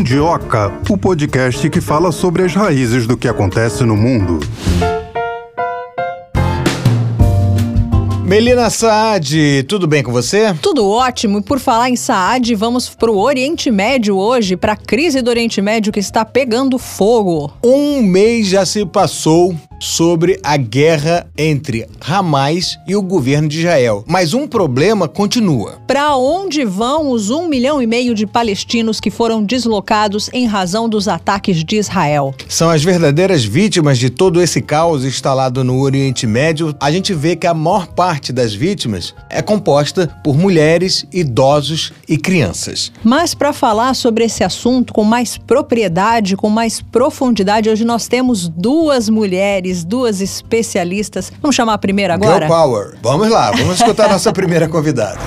Mundioca, o podcast que fala sobre as raízes do que acontece no mundo. Melina Saad, tudo bem com você? Tudo ótimo. E por falar em Saad, vamos para o Oriente Médio hoje, para a crise do Oriente Médio que está pegando fogo. Um mês já se passou sobre a guerra entre Hamas e o governo de Israel. Mas um problema continua. Para onde vão os um milhão e meio de palestinos que foram deslocados em razão dos ataques de Israel? São as verdadeiras vítimas de todo esse caos instalado no Oriente Médio. A gente vê que a maior parte das vítimas é composta por mulheres, idosos e crianças. Mas para falar sobre esse assunto com mais propriedade, com mais profundidade, hoje nós temos duas mulheres mulheres, duas especialistas. Vamos chamar a primeira agora? Girl Power. Vamos lá, vamos escutar a nossa primeira convidada.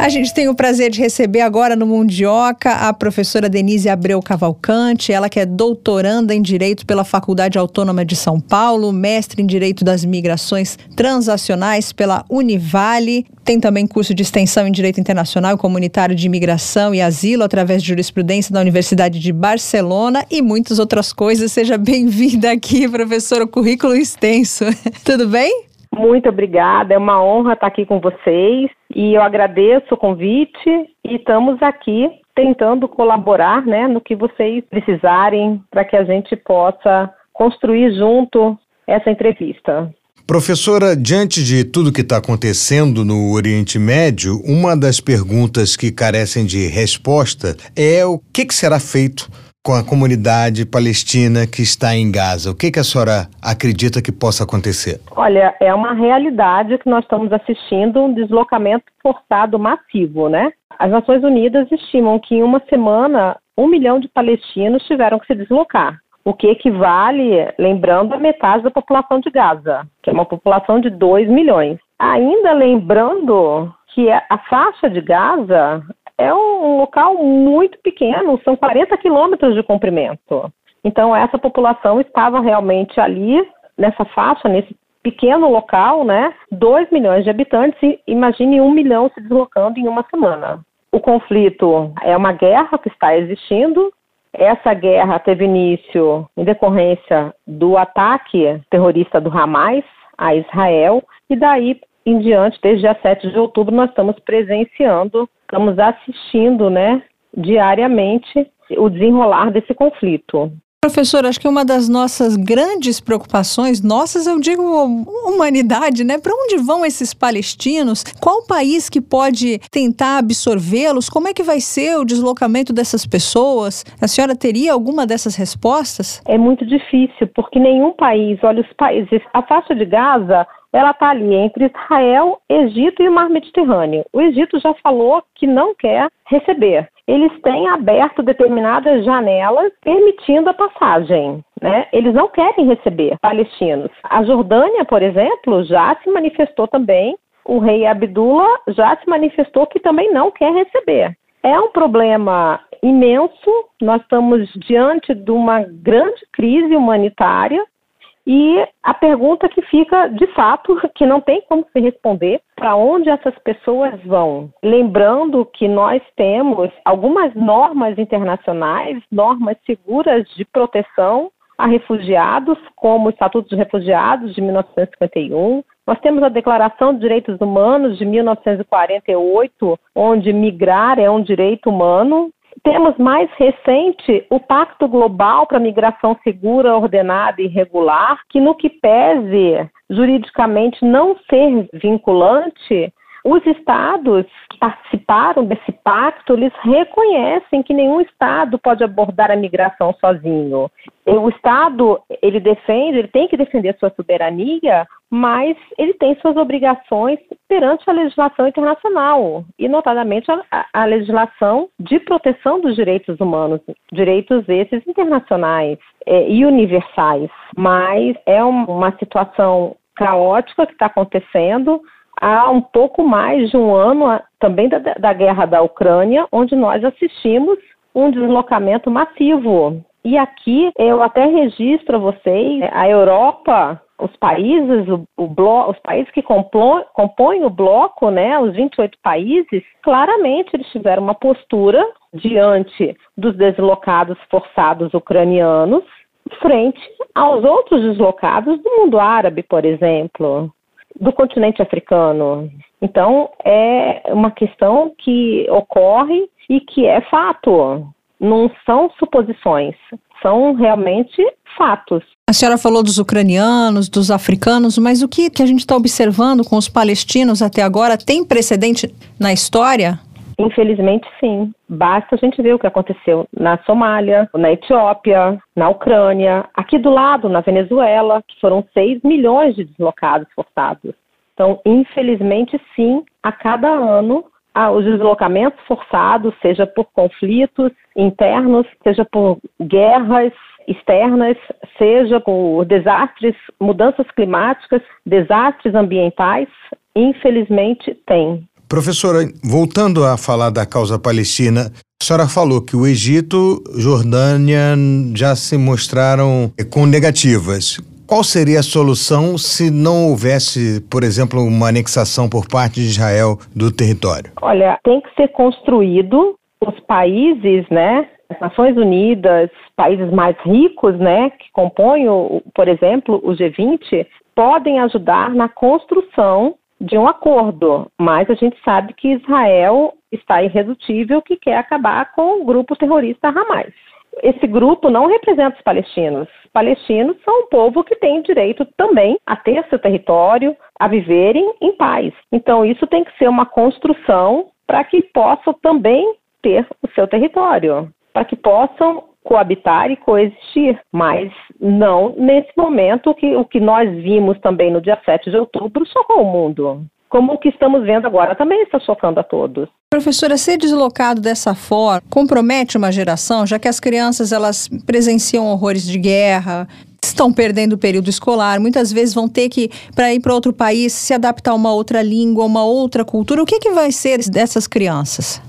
A gente tem o prazer de receber agora no Mundioca a professora Denise Abreu Cavalcante, ela que é doutoranda em Direito pela Faculdade Autônoma de São Paulo, mestre em Direito das Migrações Transacionais pela Univale, tem também curso de extensão em Direito Internacional e Comunitário de Imigração e Asilo através de jurisprudência da Universidade de Barcelona e muitas outras coisas. Seja bem-vinda aqui, professora, currículo extenso. Tudo bem? Muito obrigada, é uma honra estar aqui com vocês e eu agradeço o convite e estamos aqui tentando colaborar né, no que vocês precisarem para que a gente possa construir junto essa entrevista. Professora, diante de tudo que está acontecendo no Oriente Médio, uma das perguntas que carecem de resposta é o que, que será feito com a comunidade palestina que está em Gaza. O que, que a senhora acredita que possa acontecer? Olha, é uma realidade que nós estamos assistindo um deslocamento forçado massivo, né? As Nações Unidas estimam que em uma semana um milhão de palestinos tiveram que se deslocar, o que equivale, lembrando, a metade da população de Gaza, que é uma população de 2 milhões. Ainda lembrando que a faixa de Gaza é um local muito pequeno, são 40 quilômetros de comprimento. Então, essa população estava realmente ali, nessa faixa, nesse pequeno local, né? 2 milhões de habitantes imagine um milhão se deslocando em uma semana. O conflito é uma guerra que está existindo. Essa guerra teve início em decorrência do ataque terrorista do Hamas a Israel, e daí em diante, desde dia 7 de outubro, nós estamos presenciando, estamos assistindo, né, diariamente o desenrolar desse conflito. Professor, acho que uma das nossas grandes preocupações, nossas, eu digo humanidade, né? Para onde vão esses palestinos? Qual país que pode tentar absorvê-los? Como é que vai ser o deslocamento dessas pessoas? A senhora teria alguma dessas respostas? É muito difícil, porque nenhum país, olha os países, a faixa de Gaza ela está ali entre Israel, Egito e o Mar Mediterrâneo. O Egito já falou que não quer receber. Eles têm aberto determinadas janelas permitindo a passagem. Né? Eles não querem receber palestinos. A Jordânia, por exemplo, já se manifestou também. O rei Abdullah já se manifestou que também não quer receber. É um problema imenso. Nós estamos diante de uma grande crise humanitária e a pergunta que fica, de fato, que não tem como se responder, para onde essas pessoas vão? Lembrando que nós temos algumas normas internacionais, normas seguras de proteção a refugiados, como o Estatuto de Refugiados de 1951. Nós temos a Declaração de Direitos Humanos de 1948, onde migrar é um direito humano. Temos mais recente o Pacto Global para Migração Segura, Ordenada e Regular, que, no que pese juridicamente não ser vinculante, os estados que participaram desse pacto, eles reconhecem que nenhum estado pode abordar a migração sozinho. O estado, ele defende, ele tem que defender sua soberania, mas ele tem suas obrigações perante a legislação internacional, e notadamente a, a legislação de proteção dos direitos humanos, direitos esses internacionais é, e universais. Mas é uma situação caótica que está acontecendo há um pouco mais de um ano, também da, da guerra da Ucrânia, onde nós assistimos um deslocamento massivo. E aqui eu até registro a vocês, a Europa, os países, o, o os países que compõem, compõem o bloco, né, os 28 países, claramente eles tiveram uma postura diante dos deslocados forçados ucranianos, frente aos outros deslocados do mundo árabe, por exemplo, do continente africano. Então, é uma questão que ocorre e que é fato. Não são suposições, são realmente fatos. A senhora falou dos ucranianos, dos africanos, mas o que, que a gente está observando com os palestinos até agora tem precedente na história? Infelizmente, sim. Basta a gente ver o que aconteceu na Somália, na Etiópia, na Ucrânia, aqui do lado, na Venezuela, que foram 6 milhões de deslocados forçados. Então, infelizmente, sim, a cada ano, os deslocamentos forçados, seja por conflitos internos, seja por guerras externas, seja por desastres, mudanças climáticas, desastres ambientais, infelizmente tem. Professora, voltando a falar da causa palestina, a senhora falou que o Egito, Jordânia já se mostraram com negativas. Qual seria a solução se não houvesse, por exemplo, uma anexação por parte de Israel do território? Olha, tem que ser construído os países, né, as Nações Unidas, países mais ricos, né, que compõem, o, por exemplo, o G20, podem ajudar na construção de um acordo, mas a gente sabe que Israel está irredutível que quer acabar com o grupo terrorista Hamas. Esse grupo não representa os palestinos. Os palestinos são um povo que tem direito também a ter seu território, a viverem em paz. Então, isso tem que ser uma construção para que possam também ter o seu território, para que possam coabitar e coexistir, mas não nesse momento que o que nós vimos também no dia 7 de outubro chocou o mundo. Como o que estamos vendo agora também está chocando a todos. Professora, ser deslocado dessa forma compromete uma geração, já que as crianças elas presenciam horrores de guerra, estão perdendo o período escolar, muitas vezes vão ter que, para ir para outro país, se adaptar a uma outra língua, uma outra cultura. O que, que vai ser dessas crianças?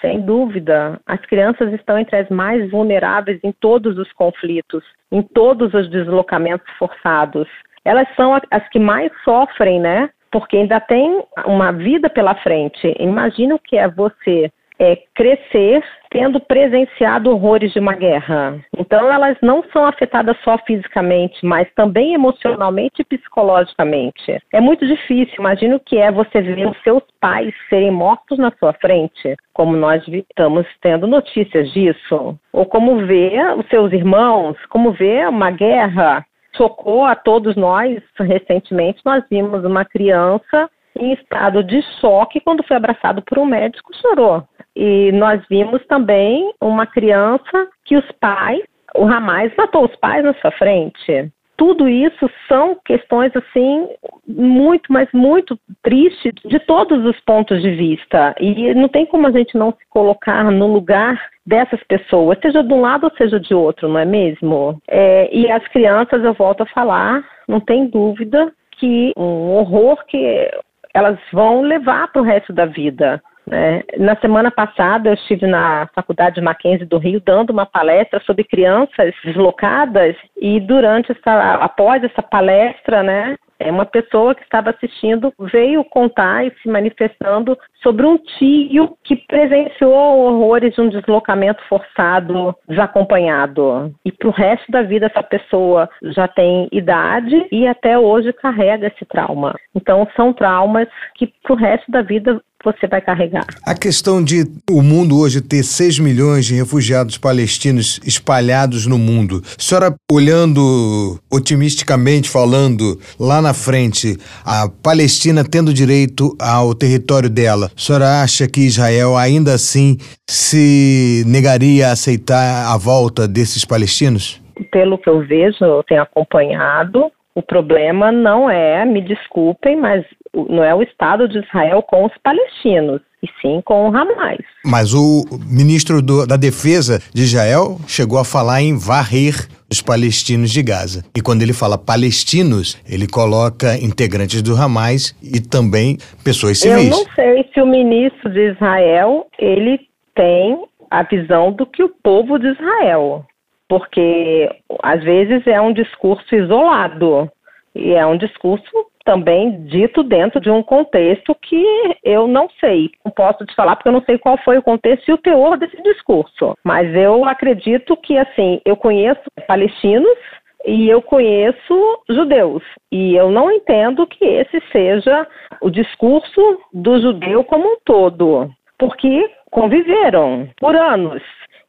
Sem dúvida, as crianças estão entre as mais vulneráveis em todos os conflitos, em todos os deslocamentos forçados. Elas são as que mais sofrem, né? Porque ainda tem uma vida pela frente. Imagina o que é você é, crescer tendo presenciado horrores de uma guerra. Então, elas não são afetadas só fisicamente, mas também emocionalmente e psicologicamente. É muito difícil. Imagina o que é você ver os seus pais serem mortos na sua frente, como nós estamos tendo notícias disso. Ou como ver os seus irmãos, como ver uma guerra. Chocou a todos nós. Recentemente, nós vimos uma criança em estado de choque quando foi abraçado por um médico chorou. E nós vimos também uma criança que os pais, o Ramais matou os pais na sua frente. Tudo isso são questões assim muito, mas muito tristes de todos os pontos de vista. E não tem como a gente não se colocar no lugar dessas pessoas, seja de um lado ou seja de outro, não é mesmo? É, e as crianças, eu volto a falar, não tem dúvida que um horror que elas vão levar para o resto da vida. Né? Na semana passada, eu estive na Faculdade Mackenzie do Rio dando uma palestra sobre crianças deslocadas e durante essa, após essa palestra, né, é uma pessoa que estava assistindo veio contar e se manifestando sobre um tio que presenciou horrores de um deslocamento forçado desacompanhado. E para o resto da vida, essa pessoa já tem idade e até hoje carrega esse trauma. Então, são traumas que para o resto da vida você vai carregar. A questão de o mundo hoje ter 6 milhões de refugiados palestinos espalhados no mundo. A senhora, olhando otimisticamente, falando lá na frente, a Palestina tendo direito ao território dela, a senhora acha que Israel ainda assim se negaria a aceitar a volta desses palestinos? Pelo que eu vejo, eu tenho acompanhado, o problema não é, me desculpem, mas não é o Estado de Israel com os palestinos, e sim com o Hamas. Mas o ministro do, da Defesa de Israel chegou a falar em varrer os palestinos de Gaza. E quando ele fala palestinos, ele coloca integrantes do Hamas e também pessoas civis. Eu não sei se o ministro de Israel ele tem a visão do que o povo de Israel, porque às vezes é um discurso isolado e é um discurso também dito dentro de um contexto que eu não sei. Não posso te falar porque eu não sei qual foi o contexto e o teor desse discurso. Mas eu acredito que, assim, eu conheço palestinos e eu conheço judeus. E eu não entendo que esse seja o discurso do judeu como um todo, porque conviveram por anos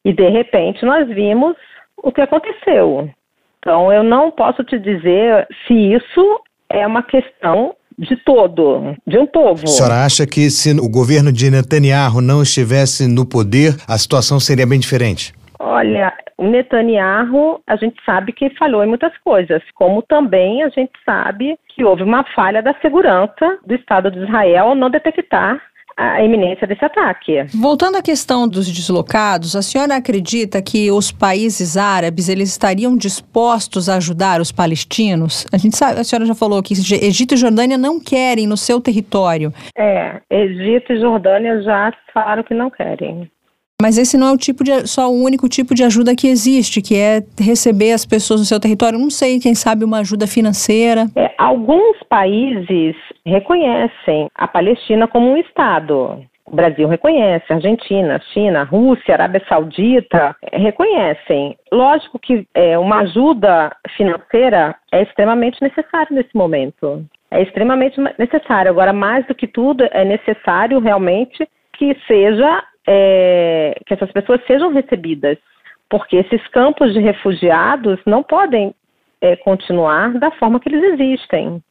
e de repente nós vimos o que aconteceu. Então eu não posso te dizer se isso é uma questão de todo, de um povo. A senhora acha que se o governo de Netanyahu não estivesse no poder, a situação seria bem diferente? Olha, o Netanyahu, a gente sabe que falhou em muitas coisas, como também a gente sabe que houve uma falha da segurança do Estado de Israel ao não detectar a iminência desse ataque. Voltando à questão dos deslocados, a senhora acredita que os países árabes eles estariam dispostos a ajudar os palestinos? A gente sabe, a senhora já falou que Egito e Jordânia não querem no seu território. É, Egito e Jordânia já falaram que não querem. Mas esse não é o tipo de só o único tipo de ajuda que existe, que é receber as pessoas no seu território. Não sei, quem sabe uma ajuda financeira. É, alguns países reconhecem a Palestina como um estado. O Brasil reconhece, a Argentina, China, Rússia, Arábia Saudita é, reconhecem. Lógico que é, uma ajuda financeira é extremamente necessária nesse momento. É extremamente necessário. Agora, mais do que tudo, é necessário realmente que seja é, que essas pessoas sejam recebidas, porque esses campos de refugiados não podem é, continuar da forma que eles existem.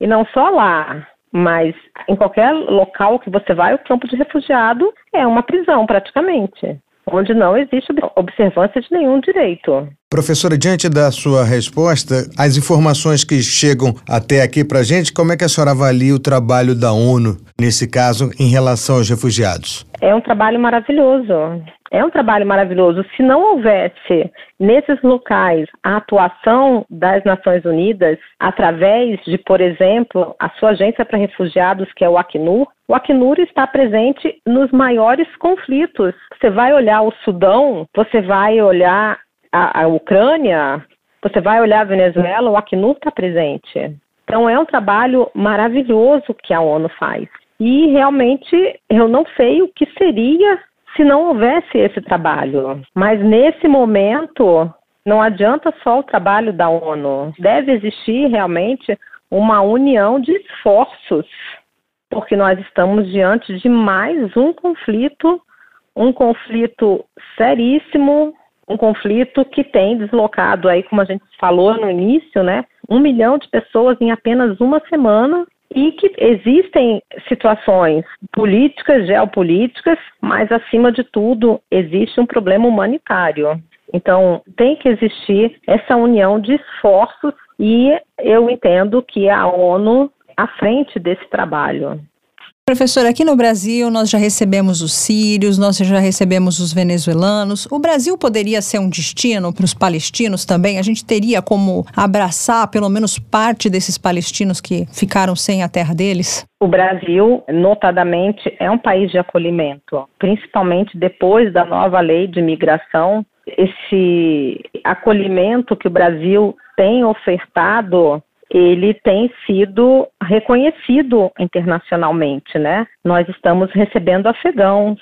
E não só lá, mas em qualquer local que você vai, o campo de refugiado é uma prisão praticamente onde não existe observância de nenhum direito. Professora, diante da sua resposta, as informações que chegam até aqui para a gente, como é que a senhora avalia o trabalho da ONU, nesse caso, em relação aos refugiados? É um trabalho maravilhoso. É um trabalho maravilhoso. Se não houvesse nesses locais a atuação das Nações Unidas, através de, por exemplo, a sua agência para refugiados, que é o Acnur, o Acnur está presente nos maiores conflitos. Você vai olhar o Sudão, você vai olhar a, a Ucrânia, você vai olhar a Venezuela, o Acnur está presente. Então é um trabalho maravilhoso que a ONU faz. E realmente eu não sei o que seria se não houvesse esse trabalho. Mas nesse momento não adianta só o trabalho da ONU. Deve existir realmente uma união de esforços porque nós estamos diante de mais um conflito, um conflito seríssimo, um conflito que tem deslocado aí, como a gente falou no início, né, um milhão de pessoas em apenas uma semana e que existem situações políticas, geopolíticas, mas acima de tudo existe um problema humanitário. Então tem que existir essa união de esforços e eu entendo que a ONU à frente desse trabalho. Professor, aqui no Brasil nós já recebemos os sírios, nós já recebemos os venezuelanos. O Brasil poderia ser um destino para os palestinos também? A gente teria como abraçar pelo menos parte desses palestinos que ficaram sem a terra deles? O Brasil, notadamente, é um país de acolhimento, principalmente depois da nova lei de imigração. Esse acolhimento que o Brasil tem ofertado ele tem sido reconhecido internacionalmente, né? Nós estamos recebendo afegãos,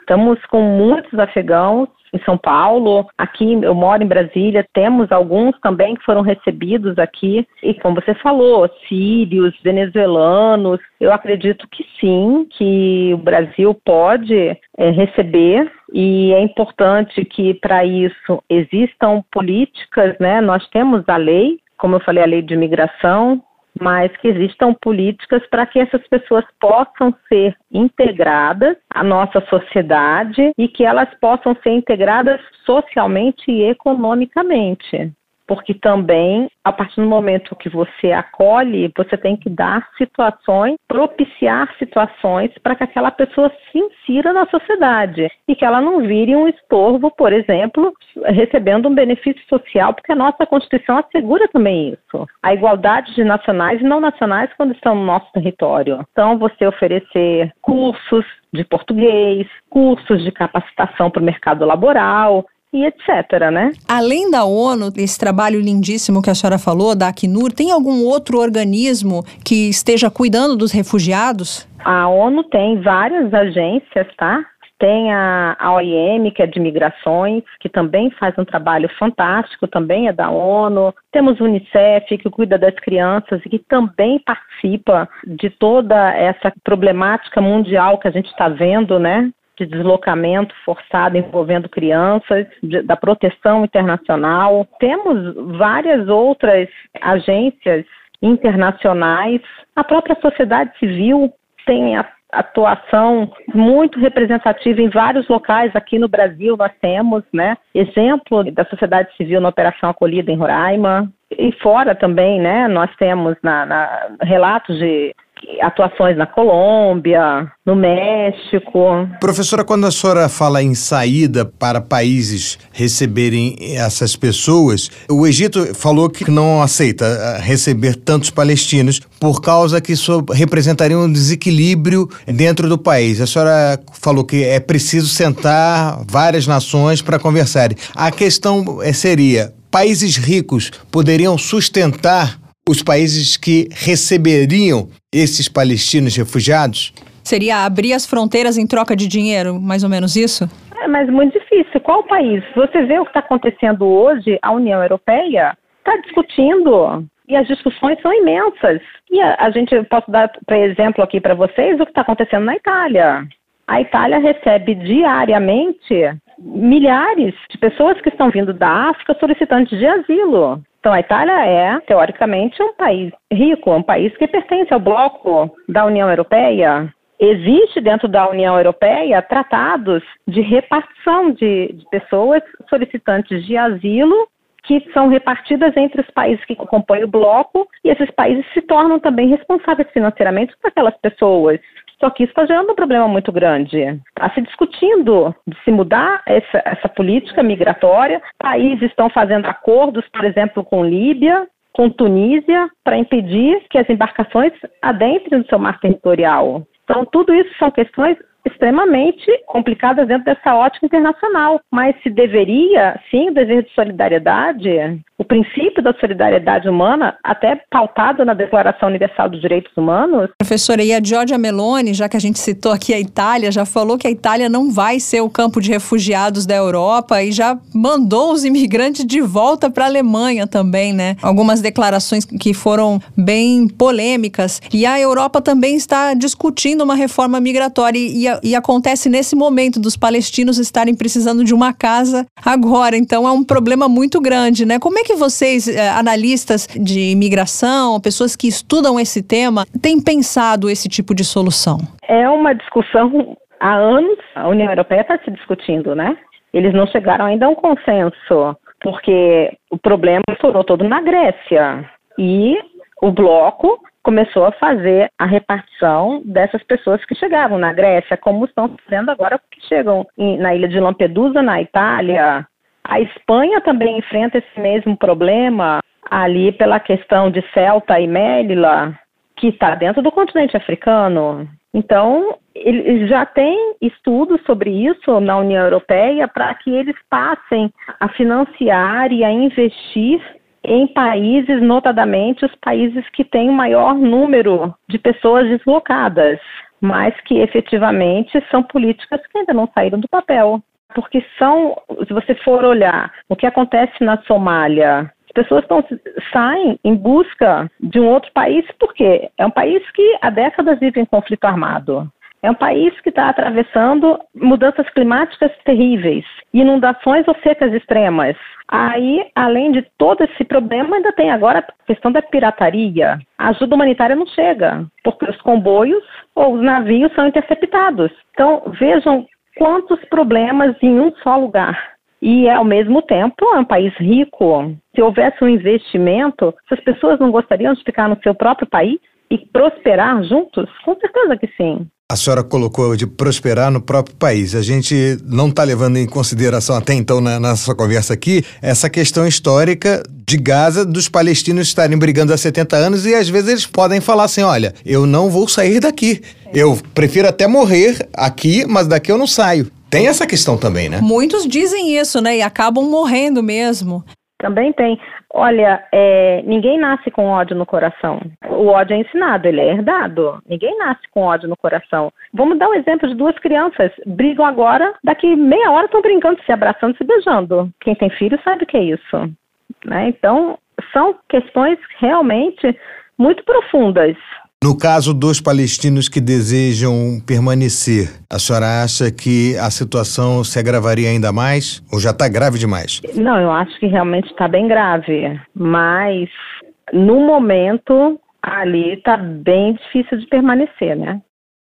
estamos com muitos afegãos em São Paulo, aqui eu moro em Brasília, temos alguns também que foram recebidos aqui, e como você falou, sírios, venezuelanos, eu acredito que sim, que o Brasil pode é, receber, e é importante que para isso existam políticas, né? Nós temos a lei como eu falei, a lei de imigração, mas que existam políticas para que essas pessoas possam ser integradas à nossa sociedade e que elas possam ser integradas socialmente e economicamente porque também, a partir do momento que você acolhe, você tem que dar situações, propiciar situações para que aquela pessoa se insira na sociedade e que ela não vire um estorvo, por exemplo, recebendo um benefício social, porque a nossa Constituição assegura também isso. A igualdade de nacionais e não nacionais quando estão no nosso território. Então, você oferecer cursos de português, cursos de capacitação para o mercado laboral, e etc, né? Além da ONU, esse trabalho lindíssimo que a senhora falou, da Acnur, tem algum outro organismo que esteja cuidando dos refugiados? A ONU tem várias agências, tá? Tem a, a OIM, que é de migrações, que também faz um trabalho fantástico, também é da ONU. Temos o Unicef, que cuida das crianças e que também participa de toda essa problemática mundial que a gente está vendo, né? De deslocamento forçado envolvendo crianças, de, da proteção internacional. Temos várias outras agências internacionais, a própria sociedade civil tem a atuação muito representativa em vários locais aqui no Brasil nós temos, né? Exemplo da sociedade civil na Operação Acolhida em Roraima e fora também, né? Nós temos na, na relatos de atuações na Colômbia, no México. Professora, quando a senhora fala em saída para países receberem essas pessoas, o Egito falou que não aceita eh, receber tantos palestinos por causa que isso representaria um desequilíbrio dentro do país. A senhora falou que é preciso sentar várias nações para conversarem. A questão eh, seria: países ricos poderiam sustentar os países que receberiam esses palestinos refugiados? Seria abrir as fronteiras em troca de dinheiro, mais ou menos isso? É, mas muito difícil. Qual país? Você vê o que está acontecendo hoje, a União Europeia está discutindo e as discussões são imensas. E a, a gente, posso dar, por exemplo, aqui para vocês o que está acontecendo na Itália. A Itália recebe diariamente milhares de pessoas que estão vindo da África solicitantes de asilo. Então, a Itália é, teoricamente, um país rico, um país que pertence ao bloco da União Europeia. Existe dentro da União Europeia tratados de repartição de, de pessoas solicitantes de asilo que são repartidas entre os países que compõem o bloco e esses países se tornam também responsáveis financeiramente por aquelas pessoas. Só que isso está gerando um problema muito grande. Está se discutindo de se mudar essa, essa política migratória. Países estão fazendo acordos, por exemplo, com Líbia, com Tunísia, para impedir que as embarcações adentrem no seu mar territorial. Então, tudo isso são questões extremamente complicadas dentro dessa ótica internacional. Mas se deveria, sim, o dever de solidariedade, o princípio da solidariedade humana, até pautado na Declaração Universal dos Direitos Humanos. Professora, e a Giorgia Meloni, já que a gente citou aqui a Itália, já falou que a Itália não vai ser o campo de refugiados da Europa e já mandou os imigrantes de volta para a Alemanha também, né? Algumas declarações que foram bem polêmicas. E a Europa também está discutindo uma reforma migratória e, e, e acontece nesse momento dos palestinos estarem precisando de uma casa agora. Então é um problema muito grande, né? Como é que vocês, eh, analistas de imigração, pessoas que estudam esse tema, têm pensado esse tipo de solução? É uma discussão há anos, a União Europeia está se discutindo, né? Eles não chegaram ainda a um consenso, porque o problema estourou todo na Grécia. E o bloco começou a fazer a repartição dessas pessoas que chegavam na Grécia, como estão fazendo agora que chegam na ilha de Lampedusa, na Itália, a Espanha também enfrenta esse mesmo problema ali pela questão de Celta e Melilla, que está dentro do continente africano. Então, eles já têm estudos sobre isso na União Europeia para que eles passem a financiar e a investir em países, notadamente os países que têm o maior número de pessoas deslocadas, mas que efetivamente são políticas que ainda não saíram do papel porque são, se você for olhar o que acontece na Somália, as pessoas saem em busca de um outro país, porque é um país que há décadas vive em conflito armado. É um país que está atravessando mudanças climáticas terríveis, inundações ou secas extremas. Aí, além de todo esse problema, ainda tem agora a questão da pirataria. A ajuda humanitária não chega, porque os comboios ou os navios são interceptados. Então, vejam quantos problemas em um só lugar. E, ao mesmo tempo, é um país rico. Se houvesse um investimento, se as pessoas não gostariam de ficar no seu próprio país e prosperar juntos? Com certeza que sim. A senhora colocou de prosperar no próprio país. A gente não está levando em consideração até então na nossa conversa aqui essa questão histórica de Gaza, dos palestinos estarem brigando há 70 anos e às vezes eles podem falar assim: olha, eu não vou sair daqui. Eu prefiro até morrer aqui, mas daqui eu não saio. Tem essa questão também, né? Muitos dizem isso, né? E acabam morrendo mesmo. Também tem. Olha, é, ninguém nasce com ódio no coração. O ódio é ensinado, ele é herdado. Ninguém nasce com ódio no coração. Vamos dar um exemplo de duas crianças. Brigam agora, daqui meia hora estão brincando, se abraçando, se beijando. Quem tem filho sabe o que é isso. Né? Então, são questões realmente muito profundas. No caso dos palestinos que desejam permanecer, a senhora acha que a situação se agravaria ainda mais ou já está grave demais? Não, eu acho que realmente está bem grave, mas no momento ali está bem difícil de permanecer, né?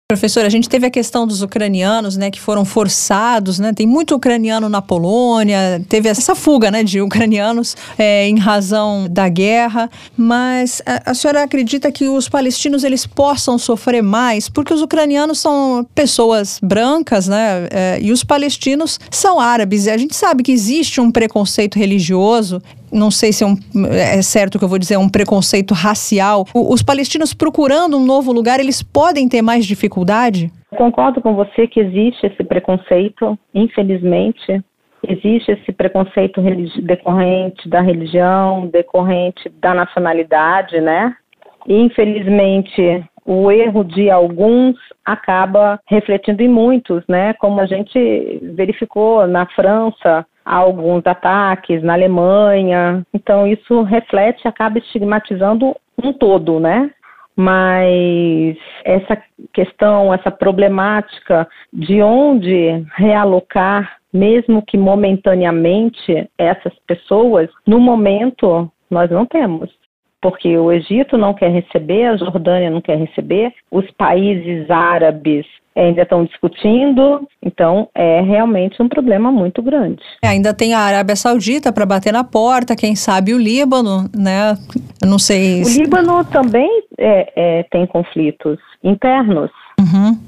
Professor, a gente teve a questão dos ucranianos, né, que foram forçados, né? Tem muito ucraniano na Polônia, teve essa fuga, né, de ucranianos é, em razão da guerra. Mas a, a, senhora acredita que os palestinos eles possam sofrer mais, porque os ucranianos são pessoas brancas, né? É, e os palestinos são árabes. A gente sabe que existe um preconceito religioso não sei se é, um, é certo o que eu vou dizer, um preconceito racial. O, os palestinos procurando um novo lugar, eles podem ter mais dificuldade? Concordo com você que existe esse preconceito, infelizmente. Existe esse preconceito decorrente da religião, decorrente da nacionalidade, né? Infelizmente, o erro de alguns acaba refletindo em muitos, né? Como a gente verificou na França, alguns ataques na Alemanha. Então isso reflete, acaba estigmatizando um todo, né? Mas essa questão, essa problemática de onde realocar, mesmo que momentaneamente, essas pessoas, no momento nós não temos porque o Egito não quer receber, a Jordânia não quer receber, os países árabes ainda estão discutindo, então é realmente um problema muito grande. É, ainda tem a Arábia Saudita para bater na porta, quem sabe o Líbano, né? Eu não sei. O Líbano também é, é, tem conflitos internos. Uhum.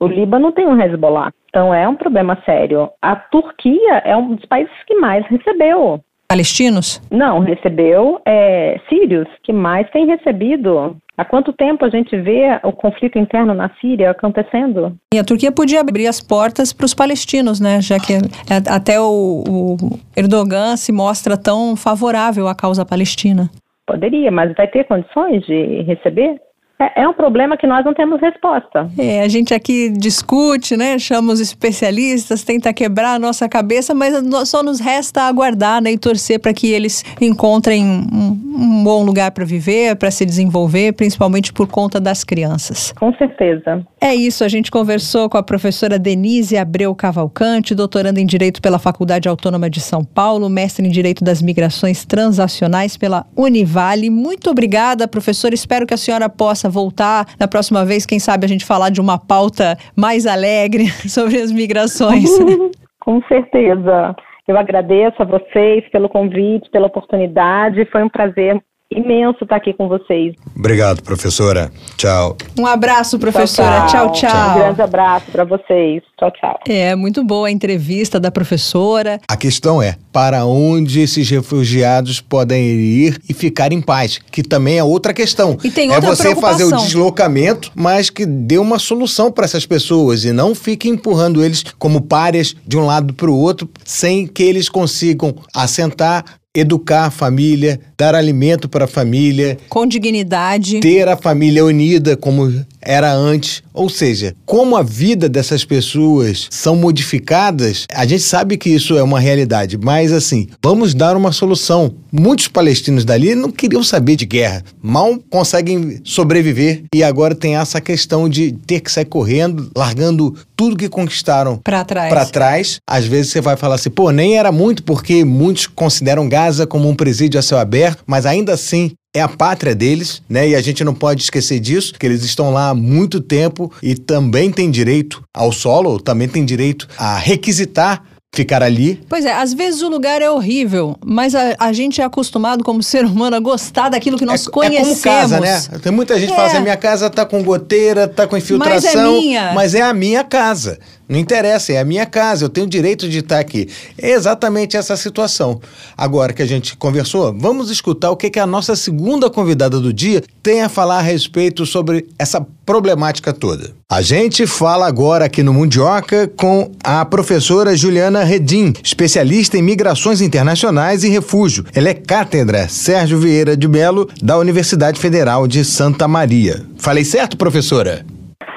O Líbano tem um Hezbollah, então é um problema sério. A Turquia é um dos países que mais recebeu palestinos? Não, recebeu é, sírios, que mais tem recebido. Há quanto tempo a gente vê o conflito interno na Síria acontecendo? E a Turquia podia abrir as portas para os palestinos, né? Já que é, até o, o Erdogan se mostra tão favorável à causa palestina. Poderia, mas vai ter condições de receber? É, é um problema que nós não temos resposta. É, a gente aqui discute, né? Chama os especialistas, tenta quebrar a nossa cabeça, mas só nos resta aguardar né, e torcer para que eles encontrem um, um bom lugar para viver, para se desenvolver, principalmente por conta das crianças. Com certeza. É isso, a gente conversou com a professora Denise Abreu Cavalcante, doutoranda em Direito pela Faculdade Autônoma de São Paulo, mestre em Direito das Migrações Transacionais pela Univale. Muito obrigada, professora. Espero que a senhora possa voltar na próxima vez, quem sabe a gente falar de uma pauta mais alegre sobre as migrações. Com certeza. Eu agradeço a vocês pelo convite, pela oportunidade. Foi um prazer imenso estar aqui com vocês. Obrigado, professora. Tchau. Um abraço, professora. Tchau, tchau. tchau. tchau. Um grande abraço para vocês. Tchau, tchau. É, muito boa a entrevista da professora. A questão é, para onde esses refugiados podem ir e ficar em paz? Que também é outra questão. E tem é outra é você fazer o deslocamento, mas que dê uma solução para essas pessoas e não fique empurrando eles como párias de um lado para o outro, sem que eles consigam assentar, educar a família, dar alimento para a família. Com dignidade. Ter a família unida como era antes. Ou seja, como a vida dessas pessoas são modificadas, a gente sabe que isso é uma realidade, mas assim, vamos dar uma solução. Muitos palestinos dali não queriam saber de guerra, mal conseguem sobreviver e agora tem essa questão de ter que sair correndo, largando tudo que conquistaram para trás. Para trás. Às vezes você vai falar assim, pô, nem era muito porque muitos consideram Gaza como um presídio a céu aberto, mas ainda assim é a pátria deles, né? E a gente não pode esquecer disso, que eles estão lá há muito tempo e também têm direito ao solo, também têm direito a requisitar ficar ali. Pois é, às vezes o lugar é horrível, mas a, a gente é acostumado como ser humano a gostar daquilo que nós é, conhecemos. É como casa, né? Tem muita gente que é. fala assim, minha casa tá com goteira, tá com infiltração, mas é, minha. mas é a minha casa. Não interessa, é a minha casa, eu tenho o direito de estar aqui. É exatamente essa situação. Agora que a gente conversou, vamos escutar o que, que a nossa segunda convidada do dia tem a falar a respeito sobre essa problemática toda. A gente fala agora aqui no Mundioca com a professora Juliana Redim, especialista em migrações internacionais e refúgio. Ela é cátedra Sérgio Vieira de Melo, da Universidade Federal de Santa Maria. Falei certo, professora?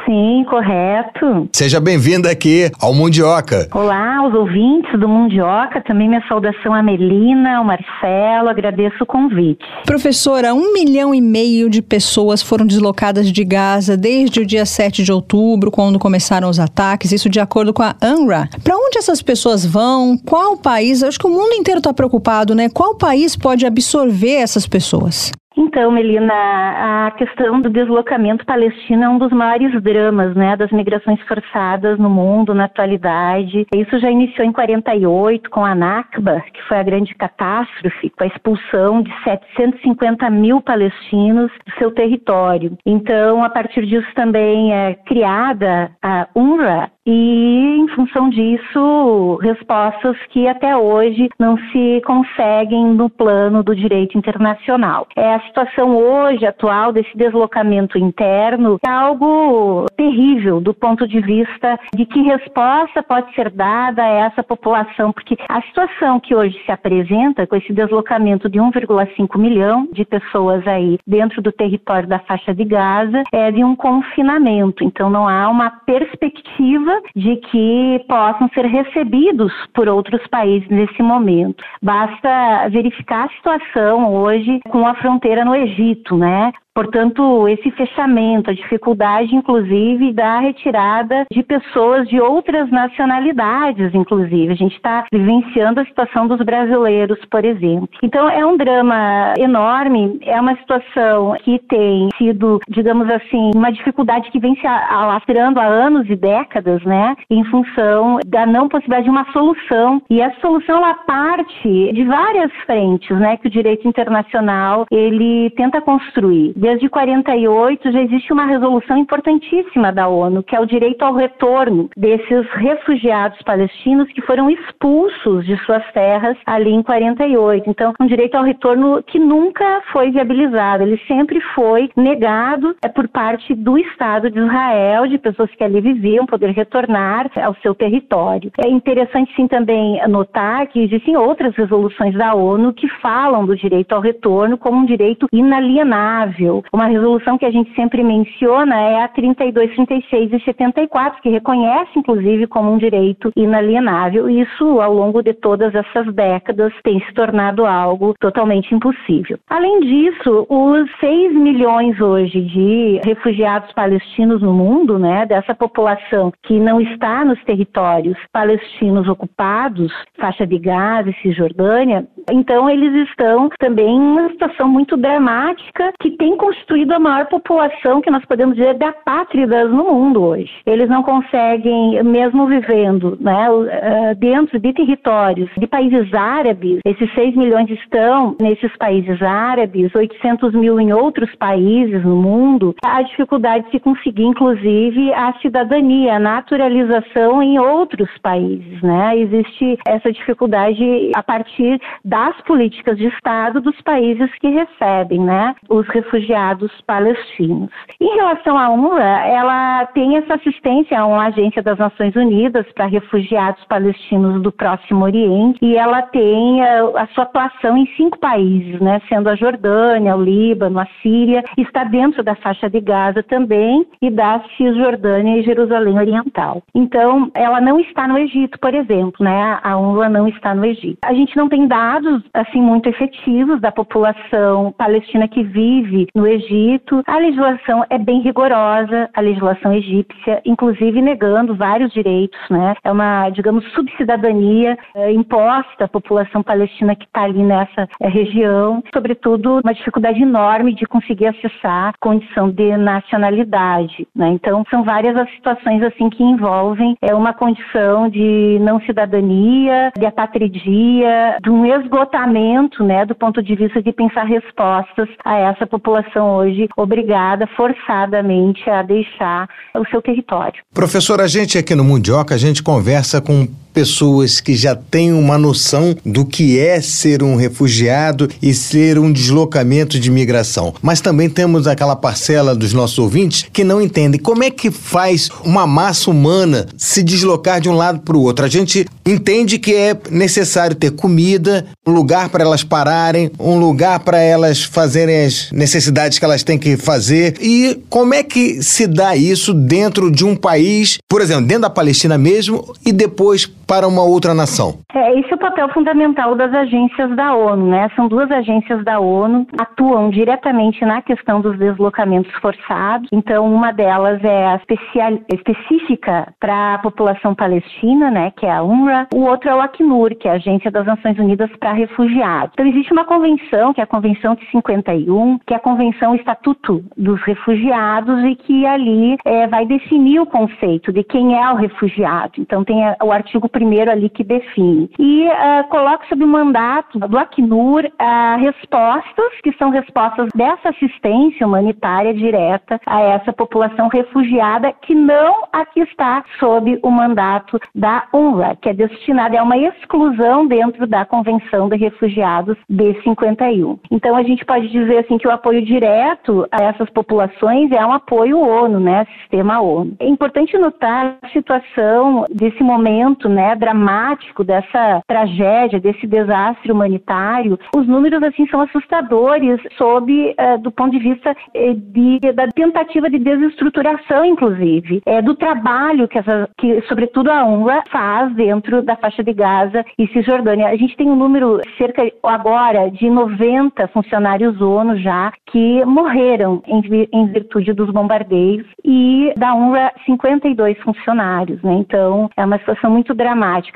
Sim, correto. Seja bem-vinda aqui ao Mundioca. Olá, os ouvintes do Mundioca, também minha saudação à Melina, ao Marcelo, agradeço o convite. Professora, um milhão e meio de pessoas foram deslocadas de Gaza desde o dia 7 de outubro, quando começaram os ataques, isso de acordo com a UNRWA. Para onde essas pessoas vão? Qual país? Eu acho que o mundo inteiro está preocupado, né? Qual país pode absorver essas pessoas? Então, Melina, a questão do deslocamento palestino é um dos maiores dramas, né, das migrações forçadas no mundo na atualidade. Isso já iniciou em 48 com a Nakba, que foi a grande catástrofe, com a expulsão de 750 mil palestinos do seu território. Então, a partir disso também é criada a UNRWA, e, em função disso, respostas que até hoje não se conseguem no plano do direito internacional. É a situação hoje atual desse deslocamento interno é algo terrível do ponto de vista de que resposta pode ser dada a essa população, porque a situação que hoje se apresenta com esse deslocamento de 1,5 milhão de pessoas aí dentro do território da faixa de Gaza é de um confinamento. Então não há uma perspectiva de que possam ser recebidos por outros países nesse momento. Basta verificar a situação hoje com a fronteira no Egito, né? Portanto, esse fechamento, a dificuldade, inclusive, da retirada de pessoas de outras nacionalidades, inclusive. A gente está vivenciando a situação dos brasileiros, por exemplo. Então, é um drama enorme, é uma situação que tem sido, digamos assim, uma dificuldade que vem se alastrando há anos e décadas, né, em função da não possibilidade de uma solução. E essa solução, ela parte de várias frentes, né, que o direito internacional, ele tenta construir Desde 48 já existe uma resolução importantíssima da ONU, que é o direito ao retorno desses refugiados palestinos que foram expulsos de suas terras ali em 48. Então, um direito ao retorno que nunca foi viabilizado, ele sempre foi negado é, por parte do Estado de Israel, de pessoas que ali viviam, poder retornar ao seu território. É interessante sim também notar que existem outras resoluções da ONU que falam do direito ao retorno como um direito inalienável uma resolução que a gente sempre menciona é a 32, 36 e 74, que reconhece, inclusive, como um direito inalienável. E isso, ao longo de todas essas décadas, tem se tornado algo totalmente impossível. Além disso, os 6 milhões hoje de refugiados palestinos no mundo, né, dessa população que não está nos territórios palestinos ocupados, faixa de Gaza e Cisjordânia, então eles estão também em uma situação muito dramática que tem constituído a maior população que nós podemos dizer de apátridas no mundo hoje. Eles não conseguem, mesmo vivendo né, eh, dentro de territórios de países árabes, esses 6 milhões estão nesses países árabes, 800 mil em outros países no mundo, a dificuldade de se conseguir, inclusive, a cidadania, a naturalização em outros países. Né? Existe essa dificuldade a partir das políticas de Estado dos países que recebem né, os refugiados palestinos. Em relação à UNRWA, ela tem essa assistência a uma agência das Nações Unidas para refugiados palestinos do Próximo Oriente e ela tem a, eh, a sua atuação em cinco países, né, sendo a Jordânia, o Líbano, a Síria, está dentro da faixa de Gaza também e da Cisjordânia e Jerusalém Oriental. Então, ela não está no Egito, por exemplo, né? A UNRWA não está no Egito. A gente não tem dados assim muito efetivos da população palestina que vive no Egito. A legislação é bem rigorosa, a legislação egípcia, inclusive negando vários direitos, né? É uma, digamos, subcidadania é, imposta à população palestina que está ali nessa é, região, sobretudo uma dificuldade enorme de conseguir acessar condição de nacionalidade, né? Então, são várias as situações assim que envolvem é uma condição de não cidadania, de apatridia, de um esgotamento, né, do ponto de vista de pensar respostas a essa população hoje obrigada forçadamente a deixar o seu território. Professor, a gente aqui no Mundioca, a gente conversa com pessoas que já têm uma noção do que é ser um refugiado e ser um deslocamento de migração. Mas também temos aquela parcela dos nossos ouvintes que não entendem como é que faz uma massa humana se deslocar de um lado para o outro. A gente entende que é necessário ter comida, um lugar para elas pararem, um lugar para elas fazerem as necessidades que elas têm que fazer. E como é que se dá isso dentro de um país, por exemplo, dentro da Palestina mesmo, e depois para uma outra nação? É, esse é o papel fundamental das agências da ONU, né? São duas agências da ONU, atuam diretamente na questão dos deslocamentos forçados. Então, uma delas é a especial, específica para a população palestina, né? Que é a UNRWA. O outro é o Acnur, que é a Agência das Nações Unidas para Refugiados. Então, existe uma convenção, que é a Convenção de 51, que é a Convenção Estatuto dos Refugiados e que ali é, vai definir o conceito de quem é o refugiado. Então, tem o artigo primeiro ali que define. E uh, coloca sob o mandato do Acnur uh, respostas, que são respostas dessa assistência humanitária direta a essa população refugiada que não aqui está sob o mandato da UNRWA, que é destinada a uma exclusão dentro da Convenção de Refugiados B51. Então a gente pode dizer assim que o apoio direto a essas populações é um apoio ONU, né, sistema ONU. É importante notar a situação desse momento, né, dramático dessa tragédia, desse desastre humanitário, os números assim são assustadores sob uh, do ponto de vista eh, de, da tentativa de desestruturação, inclusive, é, do trabalho que, essa, que sobretudo a UNRWA faz dentro da faixa de Gaza e Cisjordânia. A gente tem um número cerca agora de 90 funcionários ONU já que morreram em, em virtude dos bombardeios e da UNRWA 52 funcionários, né? Então é uma situação muito dramática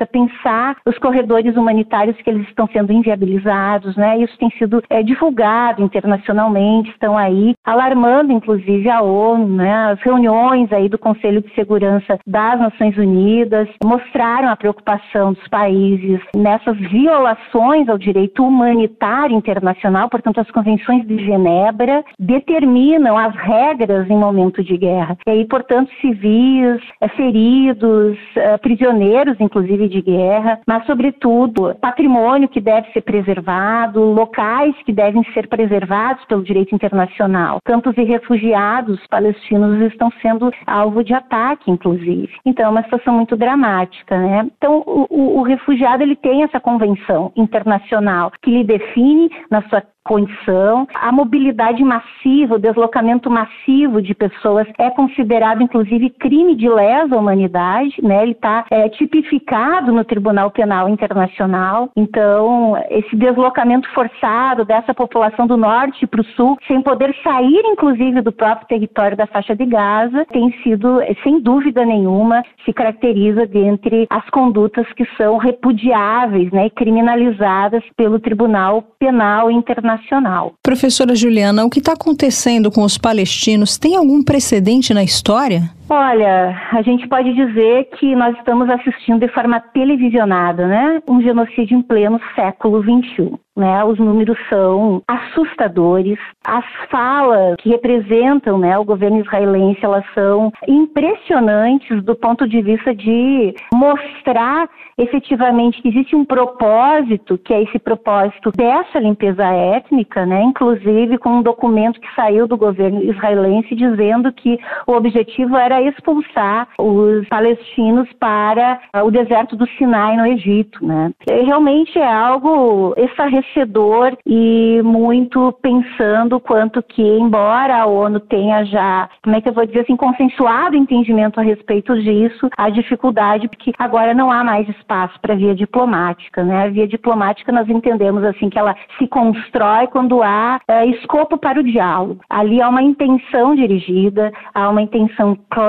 pensar os corredores humanitários que eles estão sendo inviabilizados, né? Isso tem sido é, divulgado internacionalmente, estão aí alarmando, inclusive, a ONU, né? As reuniões aí do Conselho de Segurança das Nações Unidas mostraram a preocupação dos países nessas violações ao direito humanitário internacional, portanto, as convenções de Genebra determinam as regras em momento de guerra. E aí, portanto, civis, é, feridos, é, prisioneiros, inclusive, de guerra, mas, sobretudo, patrimônio que deve ser preservado, locais que devem ser preservados pelo direito internacional. Campos de refugiados palestinos estão sendo alvo de ataque, inclusive. Então, é uma situação muito dramática, né? Então, o, o, o refugiado ele tem essa convenção internacional que lhe define na sua condição. A mobilidade massiva, o deslocamento massivo de pessoas é considerado, inclusive, crime de lesa humanidade, né? Ele está é, tipificado no Tribunal Penal Internacional. Então, esse deslocamento forçado dessa população do norte para o sul, sem poder sair, inclusive, do próprio território da faixa de Gaza, tem sido, sem dúvida nenhuma, se caracteriza dentre as condutas que são repudiáveis, né? E criminalizadas pelo Tribunal Penal Internacional internacional. Professora Juliana, o que está acontecendo com os palestinos tem algum precedente na história? Olha, a gente pode dizer que nós estamos assistindo de forma televisionada, né? Um genocídio em pleno século XXI. Né, os números são assustadores. As falas que representam né, o governo israelense, elas são impressionantes do ponto de vista de mostrar efetivamente que existe um propósito, que é esse propósito dessa limpeza étnica, né, inclusive com um documento que saiu do governo israelense dizendo que o objetivo era expulsar os palestinos para o deserto do Sinai no Egito. Né. E realmente é algo esclarecedor e muito pensando quanto que, embora a ONU tenha já, como é que eu vou dizer assim, consensuado entendimento a respeito disso, a dificuldade porque agora não há mais espaço para via diplomática, né? A via diplomática nós entendemos assim que ela se constrói quando há é, escopo para o diálogo. Ali há uma intenção dirigida, há uma intenção clara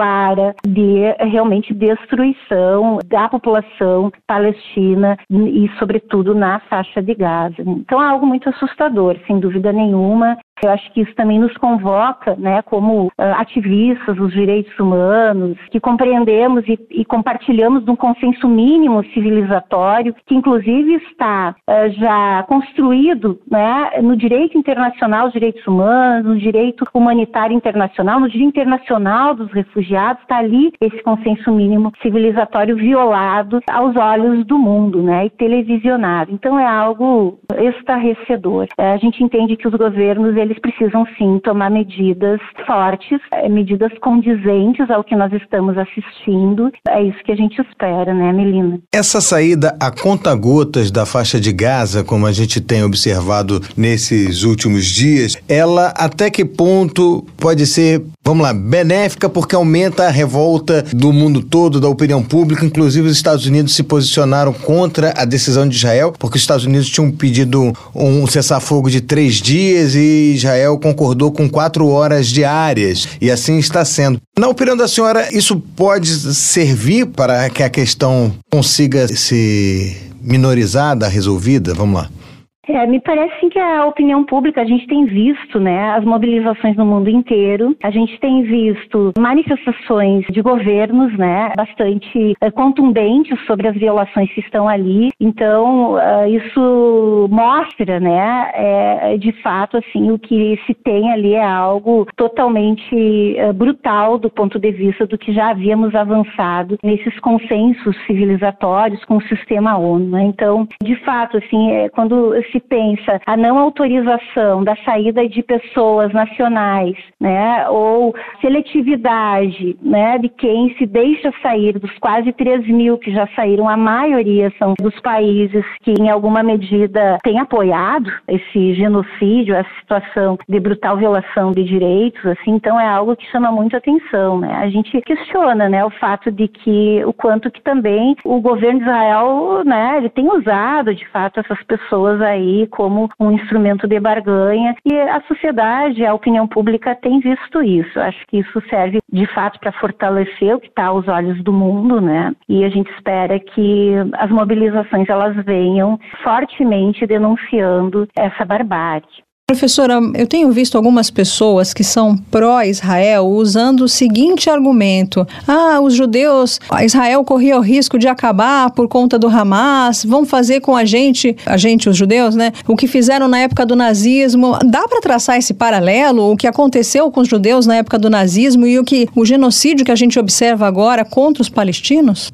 de realmente destruição da população palestina e, sobretudo, na faixa de Gaza. Então é algo muito assustador, sem dúvida nenhuma. Eu acho que isso também nos convoca, né, como uh, ativistas dos direitos humanos, que compreendemos e, e, compartilhamos de um consenso mínimo civilizatório, que inclusive está uh, já construído né, no direito internacional dos direitos humanos, no direito humanitário internacional, no direito internacional dos refugiados, está ali esse consenso mínimo civilizatório violado aos olhos do mundo, né, e televisionado. Então é algo estarrecedor. É, a gente entende que os governos eles precisam sim tomar medidas fortes, é, medidas condizentes ao que nós estamos assistindo. É isso que a gente espera, né, Melina? Essa saída a conta-gotas da faixa de Gaza, como a gente tem observado nesses últimos dias, ela até que ponto pode ser, vamos lá, benéfica porque aumenta a revolta do mundo todo, da opinião pública, inclusive os Estados Unidos se posicionaram contra a decisão de Israel, porque os Estados Unidos tinham pedido um cessar-fogo de três dias e Israel concordou com quatro horas diárias, e assim está sendo. Na opinião da senhora, isso pode servir para que a questão consiga ser minorizada, resolvida? Vamos lá. É, me parece que a opinião pública, a gente tem visto né, as mobilizações no mundo inteiro, a gente tem visto manifestações de governos né, bastante é, contundentes sobre as violações que estão ali. Então, uh, isso mostra, né, é, de fato, assim, o que se tem ali é algo totalmente brutal do ponto de vista do que já havíamos avançado nesses consensos civilizatórios com o sistema ONU. Né? Então, de fato, assim, é, quando se pensa a não autorização da saída de pessoas nacionais, né, ou seletividade, né, de quem se deixa sair, dos quase 3 mil que já saíram, a maioria são dos países que em alguma medida têm apoiado esse genocídio, essa situação de brutal violação de direitos, assim, então é algo que chama muito atenção, né? A gente questiona, né, o fato de que o quanto que também o governo de Israel, né, ele tem usado de fato essas pessoas aí aí como um instrumento de barganha e a sociedade, a opinião pública tem visto isso. Acho que isso serve de fato para fortalecer o que está aos olhos do mundo, né? E a gente espera que as mobilizações elas venham fortemente denunciando essa barbárie. Professora, eu tenho visto algumas pessoas que são pró-Israel usando o seguinte argumento: ah, os judeus, Israel corria o risco de acabar por conta do Hamas, vão fazer com a gente, a gente, os judeus, né, o que fizeram na época do nazismo. Dá para traçar esse paralelo, o que aconteceu com os judeus na época do nazismo e o que o genocídio que a gente observa agora contra os palestinos?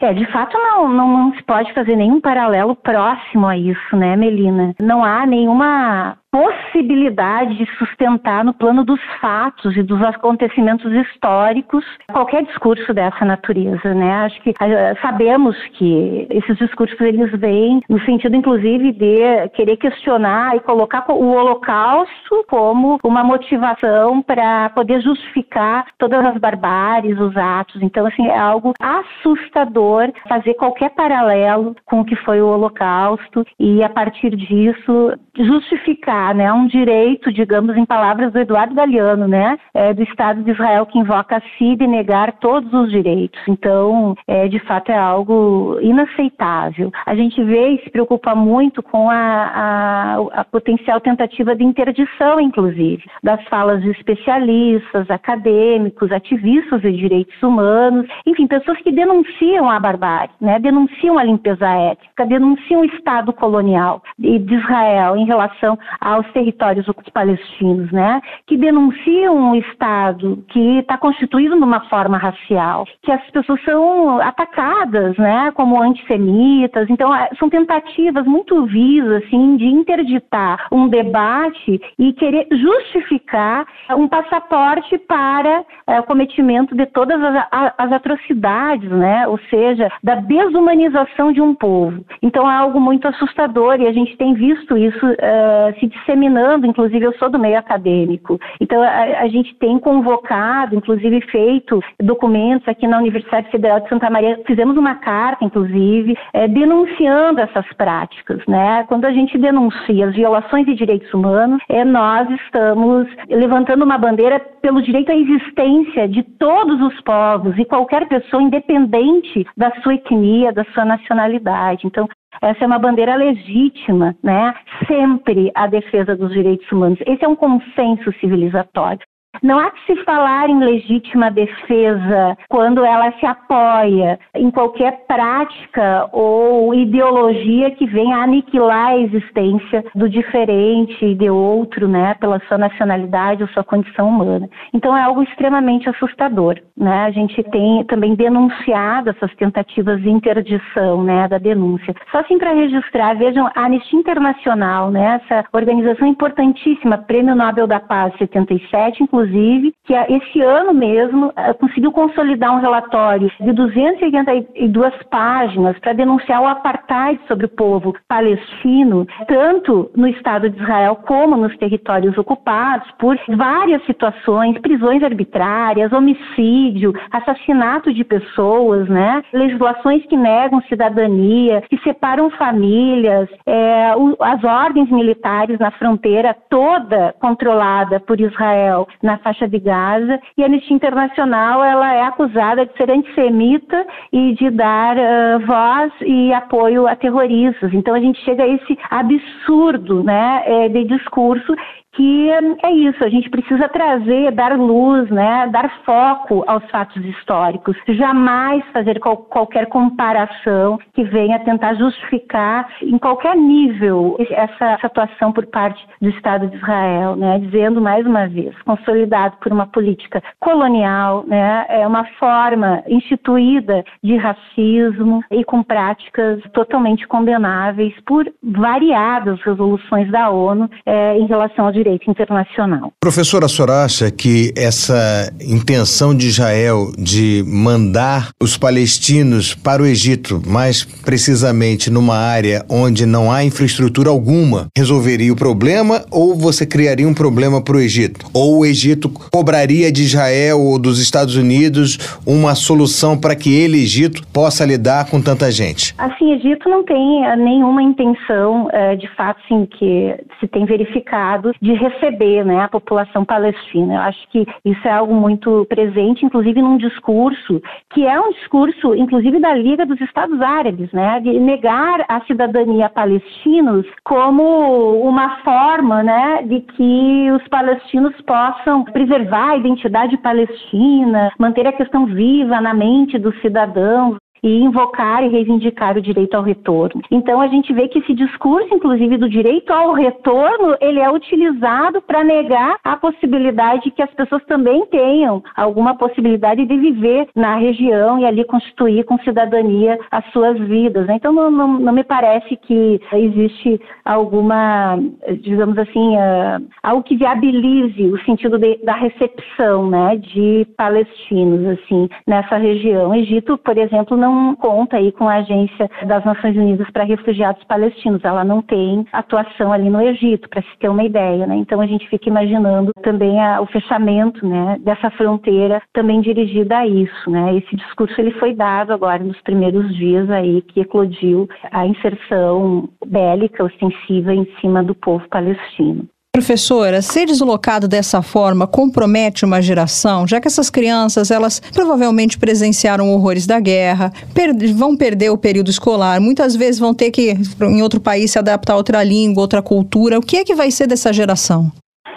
É, de fato não, não, não se pode fazer nenhum paralelo próximo a isso, né, Melina? Não há nenhuma possibilidade de sustentar no plano dos fatos e dos acontecimentos históricos qualquer discurso dessa natureza, né? Acho que eh, sabemos que esses discursos eles vêm no sentido inclusive de querer questionar e colocar o Holocausto como uma motivação para poder justificar todas as barbáries, os atos. Então, assim, é algo assustador fazer qualquer paralelo com o que foi o Holocausto e a partir disso justificar né, um direito, digamos, em palavras do Eduardo Galeano, né, é, do Estado de Israel que invoca a si de negar todos os direitos. Então, é, de fato, é algo inaceitável. A gente vê e se preocupa muito com a, a, a potencial tentativa de interdição, inclusive, das falas de especialistas, acadêmicos, ativistas de direitos humanos, enfim, pessoas que denunciam a barbárie, né, denunciam a limpeza étnica, denunciam o Estado colonial de Israel em relação aos territórios palestinos, né, que denunciam um Estado que está constituído de uma forma racial, que as pessoas são atacadas, né, como antissemitas. Então, é, são tentativas muito visas, assim, de interditar um debate e querer justificar um passaporte para é, o cometimento de todas as, as atrocidades, né, ou seja, da desumanização de um povo. Então, é algo muito assustador e a gente tem visto isso uh, se disseminando, inclusive eu sou do meio acadêmico, então a, a, gente tem convocado, inclusive feito documentos aqui na Universidade Federal de Santa Maria, fizemos uma carta, inclusive, é, denunciando essas práticas, né? Quando a gente denuncia as violações de direitos humanos, é, nós estamos levantando uma bandeira pelo direito à existência de todos os povos e qualquer pessoa, independente da sua etnia, da sua nacionalidade. Então, Essa é uma bandeira legítima, né? Sempre a defesa dos direitos humanos. Esse é um consenso civilizatório. Não há que se falar em legítima defesa quando ela se apoia em qualquer prática ou ideologia que venha aniquilar a existência do diferente e de outro, né, pela sua nacionalidade ou sua condição humana. Então é algo extremamente assustador, né? A gente tem também denunciado essas tentativas de interdição, né, da denúncia. Só assim para registrar, vejam, a Anistia Internacional, né, essa organização importantíssima, Prêmio Nobel da Paz 77, inclusive inclusive, que esse ano mesmo eh, conseguiu consolidar um relatório de 282 páginas para denunciar o apartheid sobre o povo palestino, tanto no Estado de Israel como nos territórios ocupados, por várias situações, prisões arbitrárias, homicídio, assassinato de pessoas, né? legislações que negam cidadania, que separam famílias, é, as ordens militares na fronteira toda controlada por Israel na faixa de Gaza e a Anistia Internacional ela é acusada de ser antissemita e de dar uh, voz e apoio a terroristas. Então a gente chega a esse absurdo né, eh, de discurso que é isso, a gente precisa trazer, dar luz, né, dar foco aos fatos históricos, jamais fazer qual, qualquer comparação que venha tentar justificar em qualquer nível essa atuação por parte do Estado de Israel, né, dizendo mais uma vez, consolidado por uma política colonial, né, é uma forma instituída de racismo e com práticas totalmente condenáveis por variadas resoluções da ONU é, em relação ao direito internacional. Professora Sora acha que essa intenção de Israel de mandar os palestinos para o Egito, mais precisamente numa área onde não há infraestrutura alguma, resolveria o problema ou você criaria um problema para o Egito? Ou o Egito cobraria de Israel ou dos Estados Unidos uma solução para que ele, Egito, possa lidar com tanta gente? Assim, Egito não tem eh, nenhuma intenção, eh, de fato, sim, que se tem verificado, de receber né, a população palestina. Eu acho que isso é algo muito presente, inclusive num discurso que é um discurso, inclusive da Liga dos Estados Árabes, né, de negar a cidadania a palestinos como uma forma né, de que os palestinos possam preservar a identidade palestina, manter a questão viva na mente dos cidadãos e invocar e reivindicar o direito ao retorno. Então a gente vê que esse discurso, inclusive do direito ao retorno, ele é utilizado para negar a possibilidade que as pessoas também tenham alguma possibilidade de viver na região e ali constituir com cidadania as suas vidas. Então não, não, não me parece que existe alguma, digamos assim, uh, algo que viabilize o sentido de, da recepção, né, de palestinos assim nessa região. O Egito, por exemplo, não conta aí com a Agência das Nações Unidas para Refugiados Palestinos. Ela não tem atuação ali no Egito, para se ter uma ideia, né? Então a gente fica imaginando também a, o fechamento, né, dessa fronteira também dirigida a isso, né? Esse discurso ele foi dado agora nos primeiros dias aí que eclodiu a inserção bélica ostensiva em cima do povo palestino. Professora, ser deslocado dessa forma compromete uma geração, já que essas crianças, elas provavelmente presenciaram horrores da guerra, per vão perder o período escolar, muitas vezes vão ter que, em outro país, se adaptar a outra língua, outra cultura. O que é que vai ser dessa geração?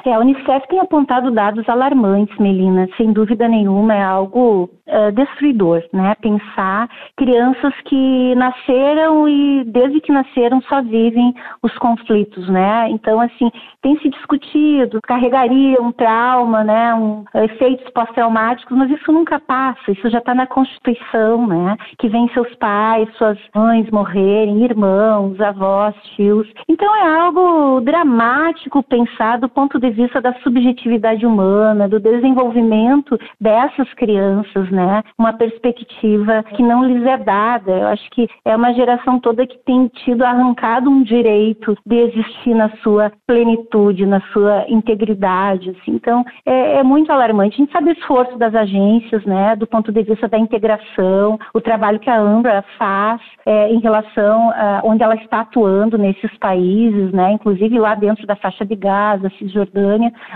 É, a Unicef tem apontado dados alarmantes, Melina. Sem dúvida nenhuma, é algo uh, destruidor, né? Pensar crianças que nasceram e desde que nasceram só vivem os conflitos, né? Então, assim, tem se discutido, carregaria um trauma, né? Um, efeitos pós-traumáticos, mas isso nunca passa. Isso já está na Constituição, né? Que vem seus pais, suas mães morrerem, irmãos, avós, tios. Então, é algo dramático pensar do ponto de de vista da subjetividade humana, do desenvolvimento dessas crianças, né? Uma perspectiva que não lhes é dada. Eu acho que é uma geração toda que tem tido arrancado um direito de existir na sua plenitude, na sua integridade. Assim. Então, é, é muito alarmante. A gente sabe o esforço das agências, né? Do ponto de vista da integração, o trabalho que a Ambra faz é, em relação a onde ela está atuando nesses países, né? Inclusive lá dentro da faixa de Gaza, Cisjordânia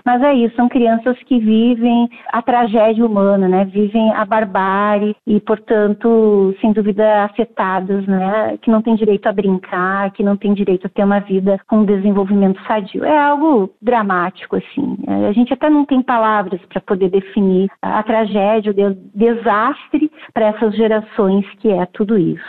Mas é isso, são crianças que vivem a tragédia humana, né? Vivem a barbárie e, portanto, sem dúvida afetadas, né? Que não têm direito a brincar, que não têm direito a ter uma vida com desenvolvimento sadio. É algo dramático, assim. A gente até não tem palavras para poder definir a tragédia, o desastre para essas gerações que é tudo isso.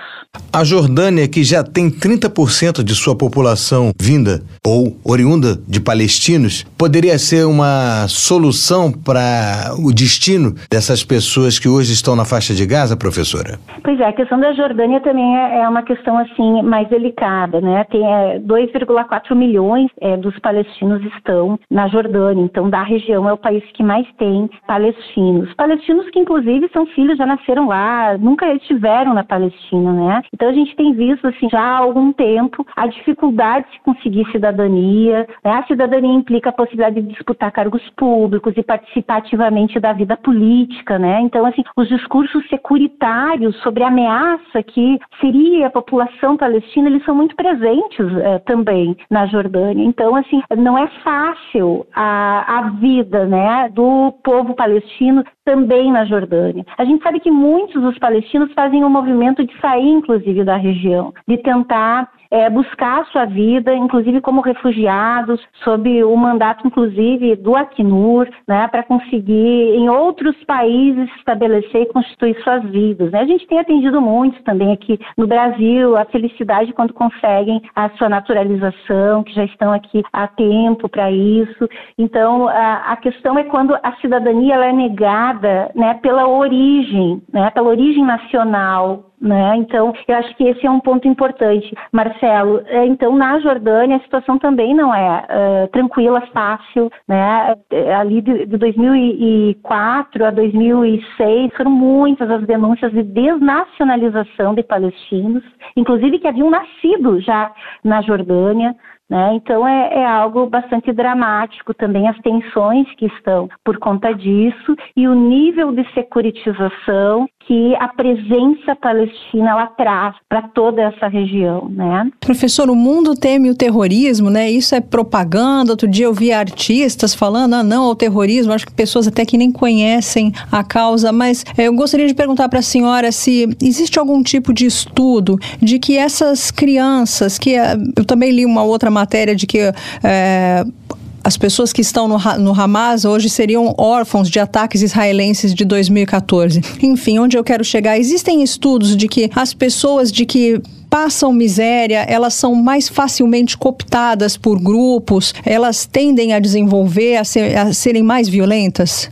A Jordânia, que já tem 30% de sua população vinda ou oriunda de palestinos, poderia ser uma solução para o destino dessas pessoas que hoje estão na faixa de Gaza, professora? Pois é, a questão da Jordânia também é, é uma questão assim mais delicada, né? Tem é, 2,4 milhões é, dos palestinos estão na Jordânia, então da região é o país que mais tem palestinos. Palestinos que inclusive são filhos, já nasceram lá, nunca estiveram na Palestina, né? Então a gente tem visto assim já há algum tempo a dificuldade de conseguir cidadania. Né? A cidadania implica a possibilidade de disputar cargos públicos e participar ativamente da vida política, né? Então assim os discursos securitários sobre a ameaça que seria a população palestina eles são muito presentes eh, também na Jordânia. Então assim não é fácil a, a vida, né, do povo palestino também na Jordânia. A gente sabe que muitos dos palestinos fazem um movimento de sair, inclusive, da região, de tentar é, buscar a sua vida, inclusive como refugiados, sob o mandato, inclusive, do Acnur, né, para conseguir em outros países estabelecer e constituir suas vidas. Né? A gente tem atendido muitos também aqui no Brasil, a felicidade quando conseguem a sua naturalização, que já estão aqui há tempo para isso. Então, a, a, questão é quando a cidadania ela é negada né, pela origem, né, pela origem nacional né? Então, eu acho que esse é um ponto importante. Marcelo, é, então, na Jordânia, a situação também não é uh, tranquila, fácil. Né? É, ali de, de 2004 a 2006, foram muitas as denúncias de desnacionalização de palestinos, inclusive que haviam nascido já na Jordânia. Né? Então é, é, algo bastante dramático também as tensões que estão por conta disso e o nível de securitização que a presença palestina ela traz para toda essa região, né? Professor, o mundo teme o terrorismo, né? Isso é propaganda. Outro dia eu vi artistas falando, ah, não ao terrorismo. Acho que pessoas até que nem conhecem a causa, mas é, eu gostaria de perguntar para a senhora se existe algum tipo de estudo de que essas crianças, que é, eu também li uma outra matéria de que é, as pessoas que estão no, no Hamas hoje seriam órfãos de ataques israelenses de 2014. Enfim, onde eu quero chegar? Existem estudos de que as pessoas de que passam miséria, elas são mais facilmente cooptadas por grupos, elas tendem a desenvolver, a, ser, a serem mais violentas?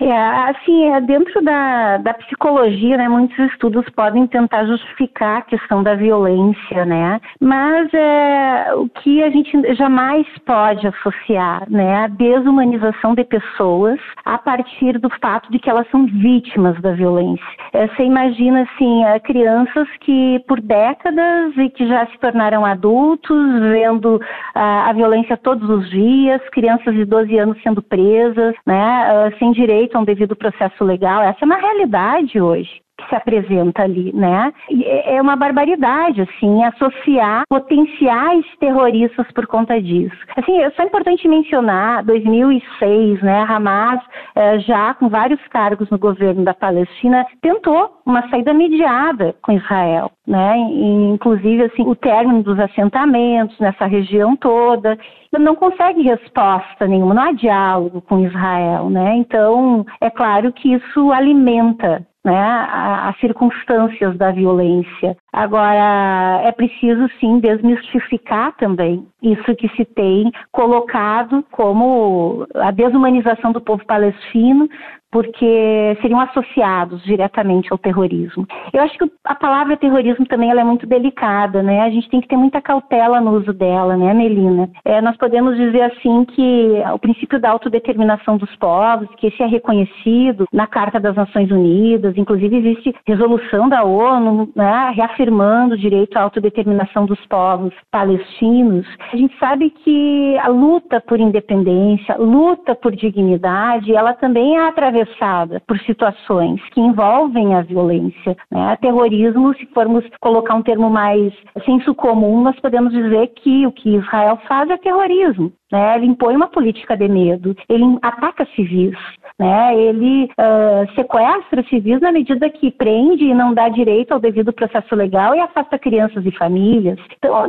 É, assim, é, dentro da, da psicologia, né, muitos estudos podem tentar justificar a questão da violência, né, mas é, o que a gente jamais pode associar, né, a desumanização de pessoas a partir do fato de que elas são vítimas da violência. É, você imagina, assim, é, crianças que por décadas e que já se tornaram adultos, vendo a, a violência todos os dias, crianças de 12 anos sendo presas, né, sem direito a um devido processo legal. Essa é uma realidade hoje que se apresenta ali, né? É, é uma barbaridade, assim, associar potenciais terroristas por conta disso. Assim, é só importante mencionar, 2006, né, Hamas, eh, já com vários cargos no governo da Palestina, tentou uma saída mediada com Israel, né? Inclusive, assim, o término dos assentamentos nessa região toda, não consegue resposta nenhuma, não há diálogo com Israel, né? Então, é claro que isso alimenta né, as circunstâncias da violência. Agora, é preciso sim desmistificar também isso que se tem colocado como a desumanização do povo palestino, porque seriam associados diretamente ao terrorismo. Eu acho que a palavra terrorismo também ela é muito delicada, né? A gente tem que ter muita cautela no uso dela, né, Melina? É, nós podemos dizer assim que o princípio da autodeterminação dos povos, que esse é reconhecido na Carta das Nações Unidas, inclusive existe resolução da ONU, né, reafirmando o direito à autodeterminação dos povos palestinos. A gente sabe que a luta por independência, luta por dignidade, ela também é através atravessada por situações que envolvem a violência. Né? Terrorismo, se formos colocar um termo mais senso comum, nós podemos dizer que o que Israel faz é terrorismo. Né? Ele impõe uma política de medo, ele ataca civis, né? Ele uh, sequestra civis na medida que prende e não dá direito ao devido processo legal e afasta crianças e famílias. Então,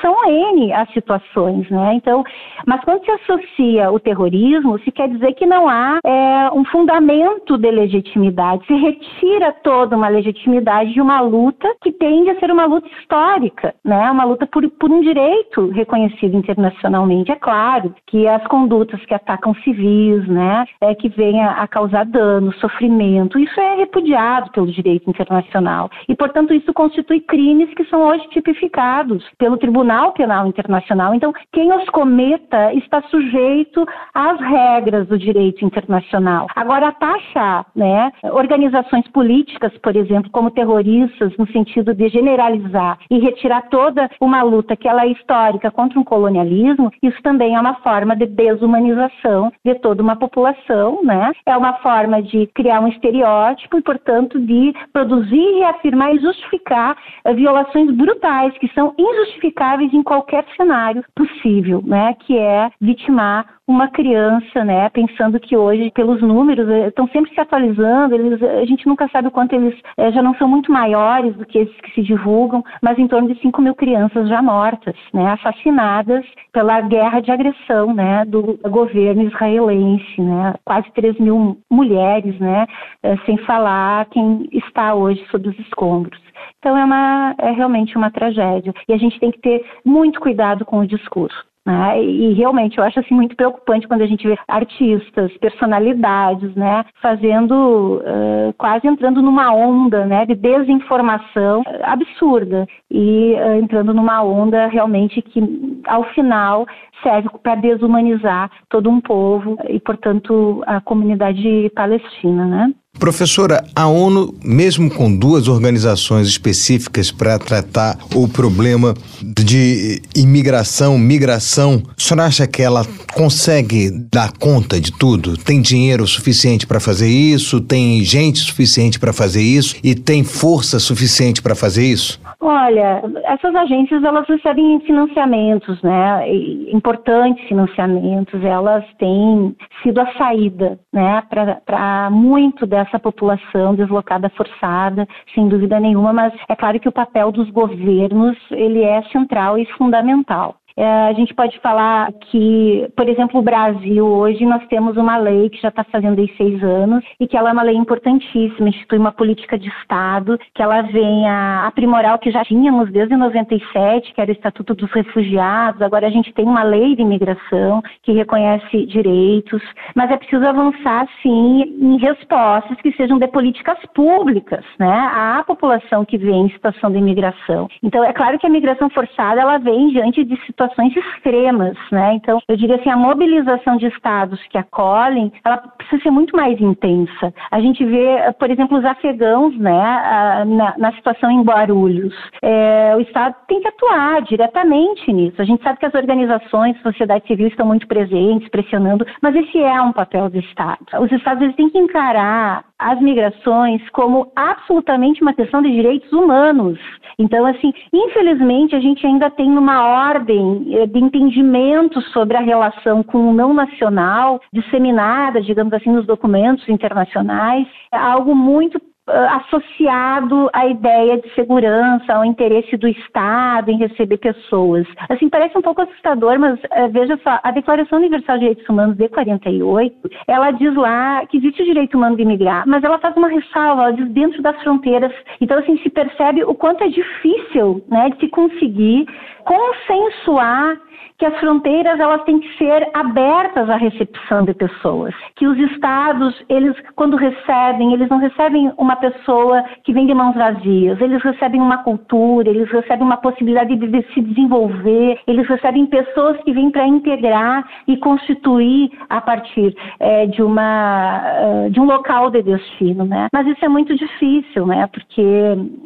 são N as situações, né? Então, mas quando se associa o terrorismo, se quer dizer que não há é, um fundamento de legitimidade, se retira toda uma legitimidade de uma luta que tende a ser uma luta histórica, né? Uma luta por, por um direito reconhecido internacionalmente. É claro que as condutas que atacam civis, né? É que venha a causar dano, sofrimento, isso é repudiado pelo direito internacional e, portanto, isso constitui crimes que são hoje tipificados pelo Tribunal Penal Internacional. Então, quem os cometa está sujeito às regras do direito internacional. Agora, taxar né, organizações políticas, por exemplo, como terroristas, no sentido de generalizar e retirar toda uma luta que ela é histórica contra um colonialismo, isso também é uma forma de desumanização de toda uma população, né? É uma forma de criar um estereótipo e, portanto, de produzir, reafirmar e justificar eh, violações brutais que são injustificáveis em qualquer cenário possível, né? Que é vitimar uma criança, né, pensando que hoje, pelos números, eh, estão sempre se atualizando, eles, a gente nunca sabe o quanto eles é, já não são muito maiores do que esses que se divulgam, mas em torno de 5 mil crianças já mortas, né, assassinadas pela guerra de agressão, né, do governo israelense, né, quase 3 mil mulheres, né, é, sem falar quem está hoje sob os escombros. Então é, uma, é realmente uma tragédia. E a gente tem que ter muito cuidado com o discurso. Né? E realmente eu acho assim muito preocupante quando a gente vê artistas, personalidades, né, fazendo uh, quase entrando numa onda, né, de desinformação absurda e uh, entrando numa onda realmente que ao final serve para desumanizar todo um povo e portanto a comunidade palestina, né? Professora, a ONU, mesmo com duas organizações específicas para tratar o problema de imigração, migração, a senhora acha que ela consegue dar conta de tudo? Tem dinheiro suficiente para fazer isso? Tem gente suficiente para fazer isso? E tem força suficiente para fazer isso? Olha, essas agências elas recebem financiamentos, né? Importantes financiamentos. Elas têm sido a saída, né? Para muito dessa população deslocada forçada, sem dúvida nenhuma. Mas é claro que o papel dos governos ele é central e fundamental. É, a gente pode falar que, por exemplo, o Brasil hoje nós temos uma lei que já está fazendo aí seis anos e que ela é uma lei importantíssima, institui uma política de Estado que ela vem a aprimorar o que já tínhamos desde 97, que era o Estatuto dos Refugiados. Agora a gente tem uma lei de imigração que reconhece direitos, mas é preciso avançar sim em respostas que sejam de políticas públicas, né, à população que vem em situação de imigração. Então é claro que a migração forçada ela vem diante de situações situações extremas, né? Então, eu diria assim, a mobilização de estados que acolhem, ela precisa ser muito mais intensa. A gente vê, por exemplo, os afegãos, né, na, na situação em Guarulhos. É, o Estado tem que atuar diretamente nisso. A gente sabe que as organizações, sociedade civil estão muito presentes, pressionando, mas esse é um papel do Estado. Os Estados eles têm que encarar as migrações como absolutamente uma questão de direitos humanos. Então, assim, infelizmente, a gente ainda tem uma ordem eh, de entendimento sobre a relação com o não nacional, disseminada, digamos assim, nos documentos internacionais, é algo muito associado à ideia de segurança, ao interesse do Estado em receber pessoas. Assim, parece um pouco assustador, mas uh, veja só, a Declaração Universal de Direitos Humanos de 48, ela diz lá que existe o direito humano de imigrar, mas ela faz uma ressalva, ela diz dentro das fronteiras. Então, assim, se percebe o quanto é difícil, né, de se conseguir consensuar que as fronteiras elas têm que ser abertas à recepção de pessoas, que os estados eles quando recebem eles não recebem uma pessoa que vem de mãos vazias, eles recebem uma cultura, eles recebem uma possibilidade de se desenvolver, eles recebem pessoas que vêm para integrar e constituir a partir é, de uma uh, de um local de destino, né? Mas isso é muito difícil, né? Porque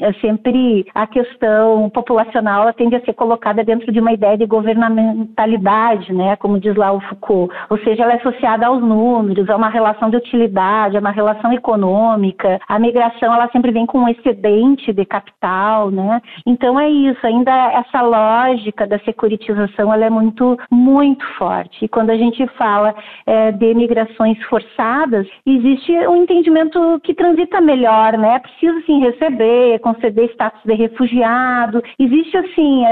é sempre a questão populacional tende a ser colocada colocada dentro de uma ideia de governamentalidade, né, como diz lá o Foucault, ou seja, ela é associada aos números, a uma relação de utilidade, a uma relação econômica. A migração ela sempre vem com um excedente de capital, né? Então é isso, ainda essa lógica da securitização ela é muito muito forte. E quando a gente fala é, de migrações forçadas, existe um entendimento que transita melhor, né? É preciso sim receber, conceder status de refugiado. Existe assim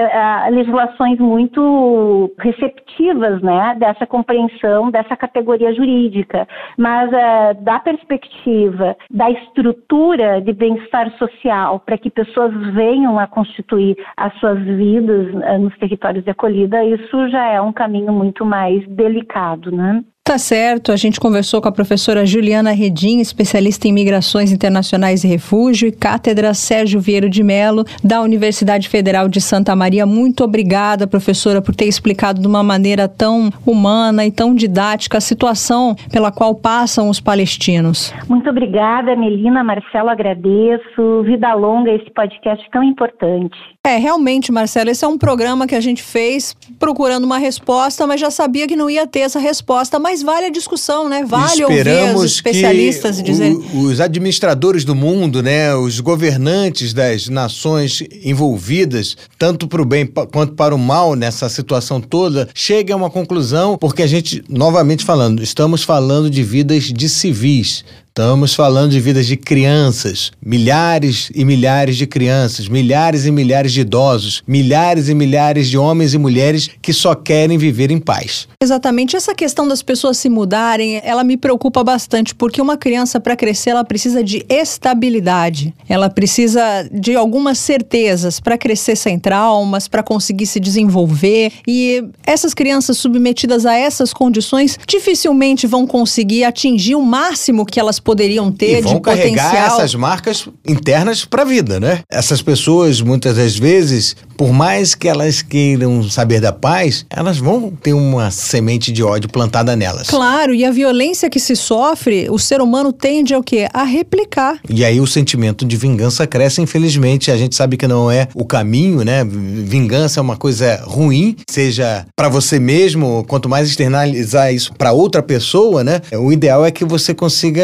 legislações muito receptivas, né? Dessa compreensão dessa categoria jurídica, mas é, da perspectiva da estrutura de bem-estar social para que pessoas venham a constituir as suas vidas é, nos territórios de acolhida, isso já é um caminho muito mais delicado, né? Tá certo, a gente conversou com a professora Juliana Redim, especialista em migrações internacionais e refúgio, e cátedra Sérgio Vieiro de Melo, da Universidade Federal de Santa Maria. Muito obrigada, professora, por ter explicado de uma maneira tão humana e tão didática a situação pela qual passam os palestinos. Muito obrigada, Melina, Marcelo, agradeço. Vida longa esse podcast tão importante. É, realmente, Marcelo, esse é um programa que a gente fez procurando uma resposta, mas já sabia que não ia ter essa resposta. Mas vale a discussão, né? Vale Esperamos ouvir os especialistas que os administradores do mundo, né? Os governantes das nações envolvidas, tanto para o bem quanto para o mal nessa situação toda, cheguem a uma conclusão, porque a gente, novamente falando, estamos falando de vidas de civis. Estamos falando de vidas de crianças, milhares e milhares de crianças, milhares e milhares de idosos, milhares e milhares de homens e mulheres que só querem viver em paz. Exatamente. Essa questão das pessoas se mudarem, ela me preocupa bastante, porque uma criança, para crescer, ela precisa de estabilidade. Ela precisa de algumas certezas para crescer sem traumas, para conseguir se desenvolver. E essas crianças submetidas a essas condições dificilmente vão conseguir atingir o máximo que elas poderiam ter e vão de carregar potencial. essas marcas internas para a vida, né? Essas pessoas, muitas das vezes, por mais que elas queiram saber da paz, elas vão ter uma semente de ódio plantada nelas. Claro, e a violência que se sofre, o ser humano tende ao quê? A replicar. E aí o sentimento de vingança cresce, infelizmente. A gente sabe que não é o caminho, né? Vingança é uma coisa ruim, seja para você mesmo, quanto mais externalizar isso para outra pessoa, né? O ideal é que você consiga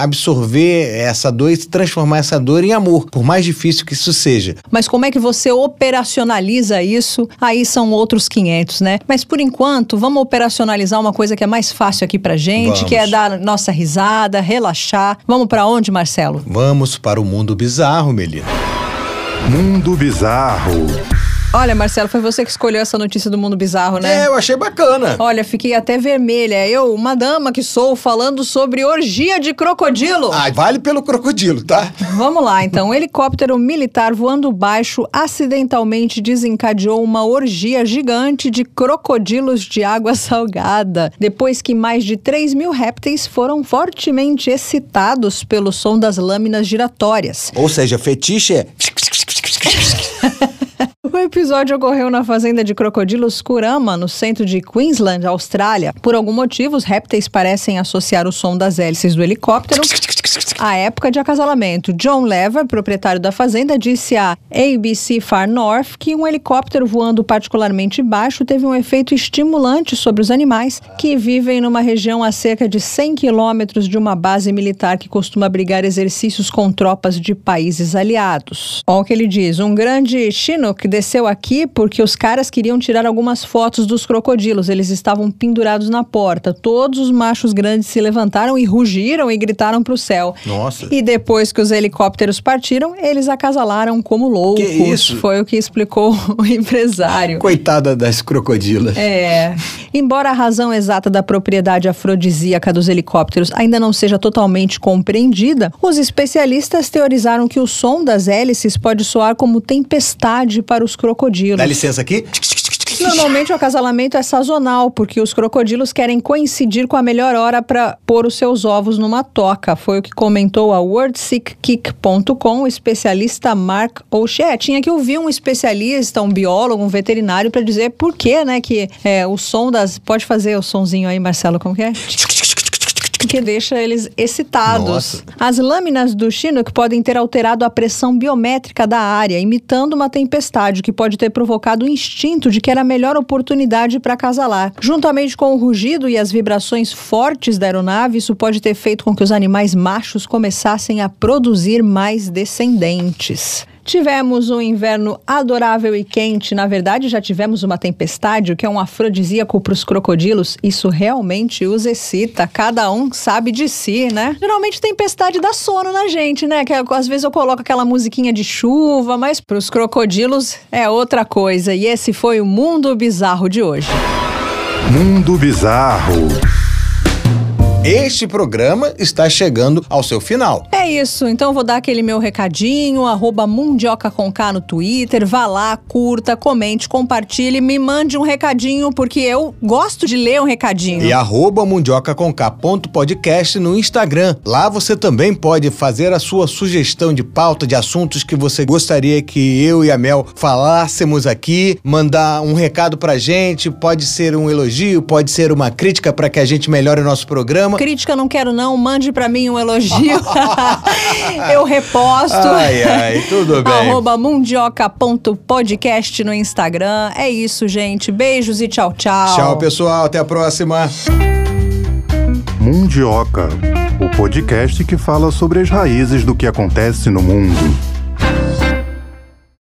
absorver essa dor e transformar essa dor em amor, por mais difícil que isso seja. Mas como é que você operacionaliza isso? Aí são outros 500, né? Mas por enquanto, vamos operacionalizar uma coisa que é mais fácil aqui pra gente, Vamos. que é dar nossa risada, relaxar. Vamos pra onde, Marcelo? Vamos para o mundo bizarro, Melina. Mundo Bizarro. Olha, Marcelo, foi você que escolheu essa notícia do mundo bizarro, né? É, eu achei bacana. Olha, fiquei até vermelha. Eu, uma dama que sou, falando sobre orgia de crocodilo. Ah, vale pelo crocodilo, tá? Vamos lá, então. Um helicóptero militar voando baixo acidentalmente desencadeou uma orgia gigante de crocodilos de água salgada, depois que mais de 3 mil répteis foram fortemente excitados pelo som das lâminas giratórias. Ou seja, fetiche é. O episódio ocorreu na fazenda de crocodilos Kurama, no centro de Queensland, Austrália. Por algum motivo, os répteis parecem associar o som das hélices do helicóptero à época de acasalamento. John Lever, proprietário da fazenda, disse à ABC Far North que um helicóptero voando particularmente baixo teve um efeito estimulante sobre os animais que vivem numa região a cerca de 100 quilômetros de uma base militar que costuma abrigar exercícios com tropas de países aliados. Olha o que ele diz: um grande Chinook desceu aqui porque os caras queriam tirar algumas fotos dos crocodilos. Eles estavam pendurados na porta. Todos os machos grandes se levantaram e rugiram e gritaram para o céu. Nossa. E depois que os helicópteros partiram, eles acasalaram como loucos. Que isso? Foi o que explicou o empresário. Coitada das crocodilas. É. Embora a razão exata da propriedade afrodisíaca dos helicópteros ainda não seja totalmente compreendida, os especialistas teorizaram que o som das hélices pode soar como tempestade para os crocodilos. Dá licença aqui. Normalmente o acasalamento é sazonal, porque os crocodilos querem coincidir com a melhor hora para pôr os seus ovos numa toca. Foi o que comentou a WordSickKick.com o especialista Mark O'Shea. Tinha que ouvir um especialista, um biólogo, um veterinário para dizer por que, né, que é, o som das... Pode fazer o sonzinho aí, Marcelo, como que é? Que deixa eles excitados. Nossa. As lâminas do Chinook podem ter alterado a pressão biométrica da área, imitando uma tempestade, o que pode ter provocado o instinto de que era a melhor oportunidade para acasalar. Juntamente com o rugido e as vibrações fortes da aeronave, isso pode ter feito com que os animais machos começassem a produzir mais descendentes. Tivemos um inverno adorável e quente. Na verdade, já tivemos uma tempestade, o que é um afrodisíaco para os crocodilos. Isso realmente os excita. Cada um sabe de si, né? Geralmente, tempestade dá sono na gente, né? Que às vezes eu coloco aquela musiquinha de chuva, mas para os crocodilos é outra coisa. E esse foi o Mundo Bizarro de hoje. Mundo Bizarro. Este programa está chegando ao seu final. É isso, então vou dar aquele meu recadinho, arroba Mundioca com K no Twitter, vá lá, curta, comente, compartilhe, me mande um recadinho, porque eu gosto de ler um recadinho. E arroba Mundioca com K ponto podcast no Instagram. Lá você também pode fazer a sua sugestão de pauta de assuntos que você gostaria que eu e a Mel falássemos aqui, mandar um recado pra gente, pode ser um elogio, pode ser uma crítica para que a gente melhore o nosso programa. Crítica não quero não, mande pra mim um elogio. eu reposto. Ai, ai, tudo bem. Arroba mundioca.podcast no Instagram. É isso, gente. Beijos e tchau, tchau. Tchau, pessoal. Até a próxima. Mundioca, o podcast que fala sobre as raízes do que acontece no mundo.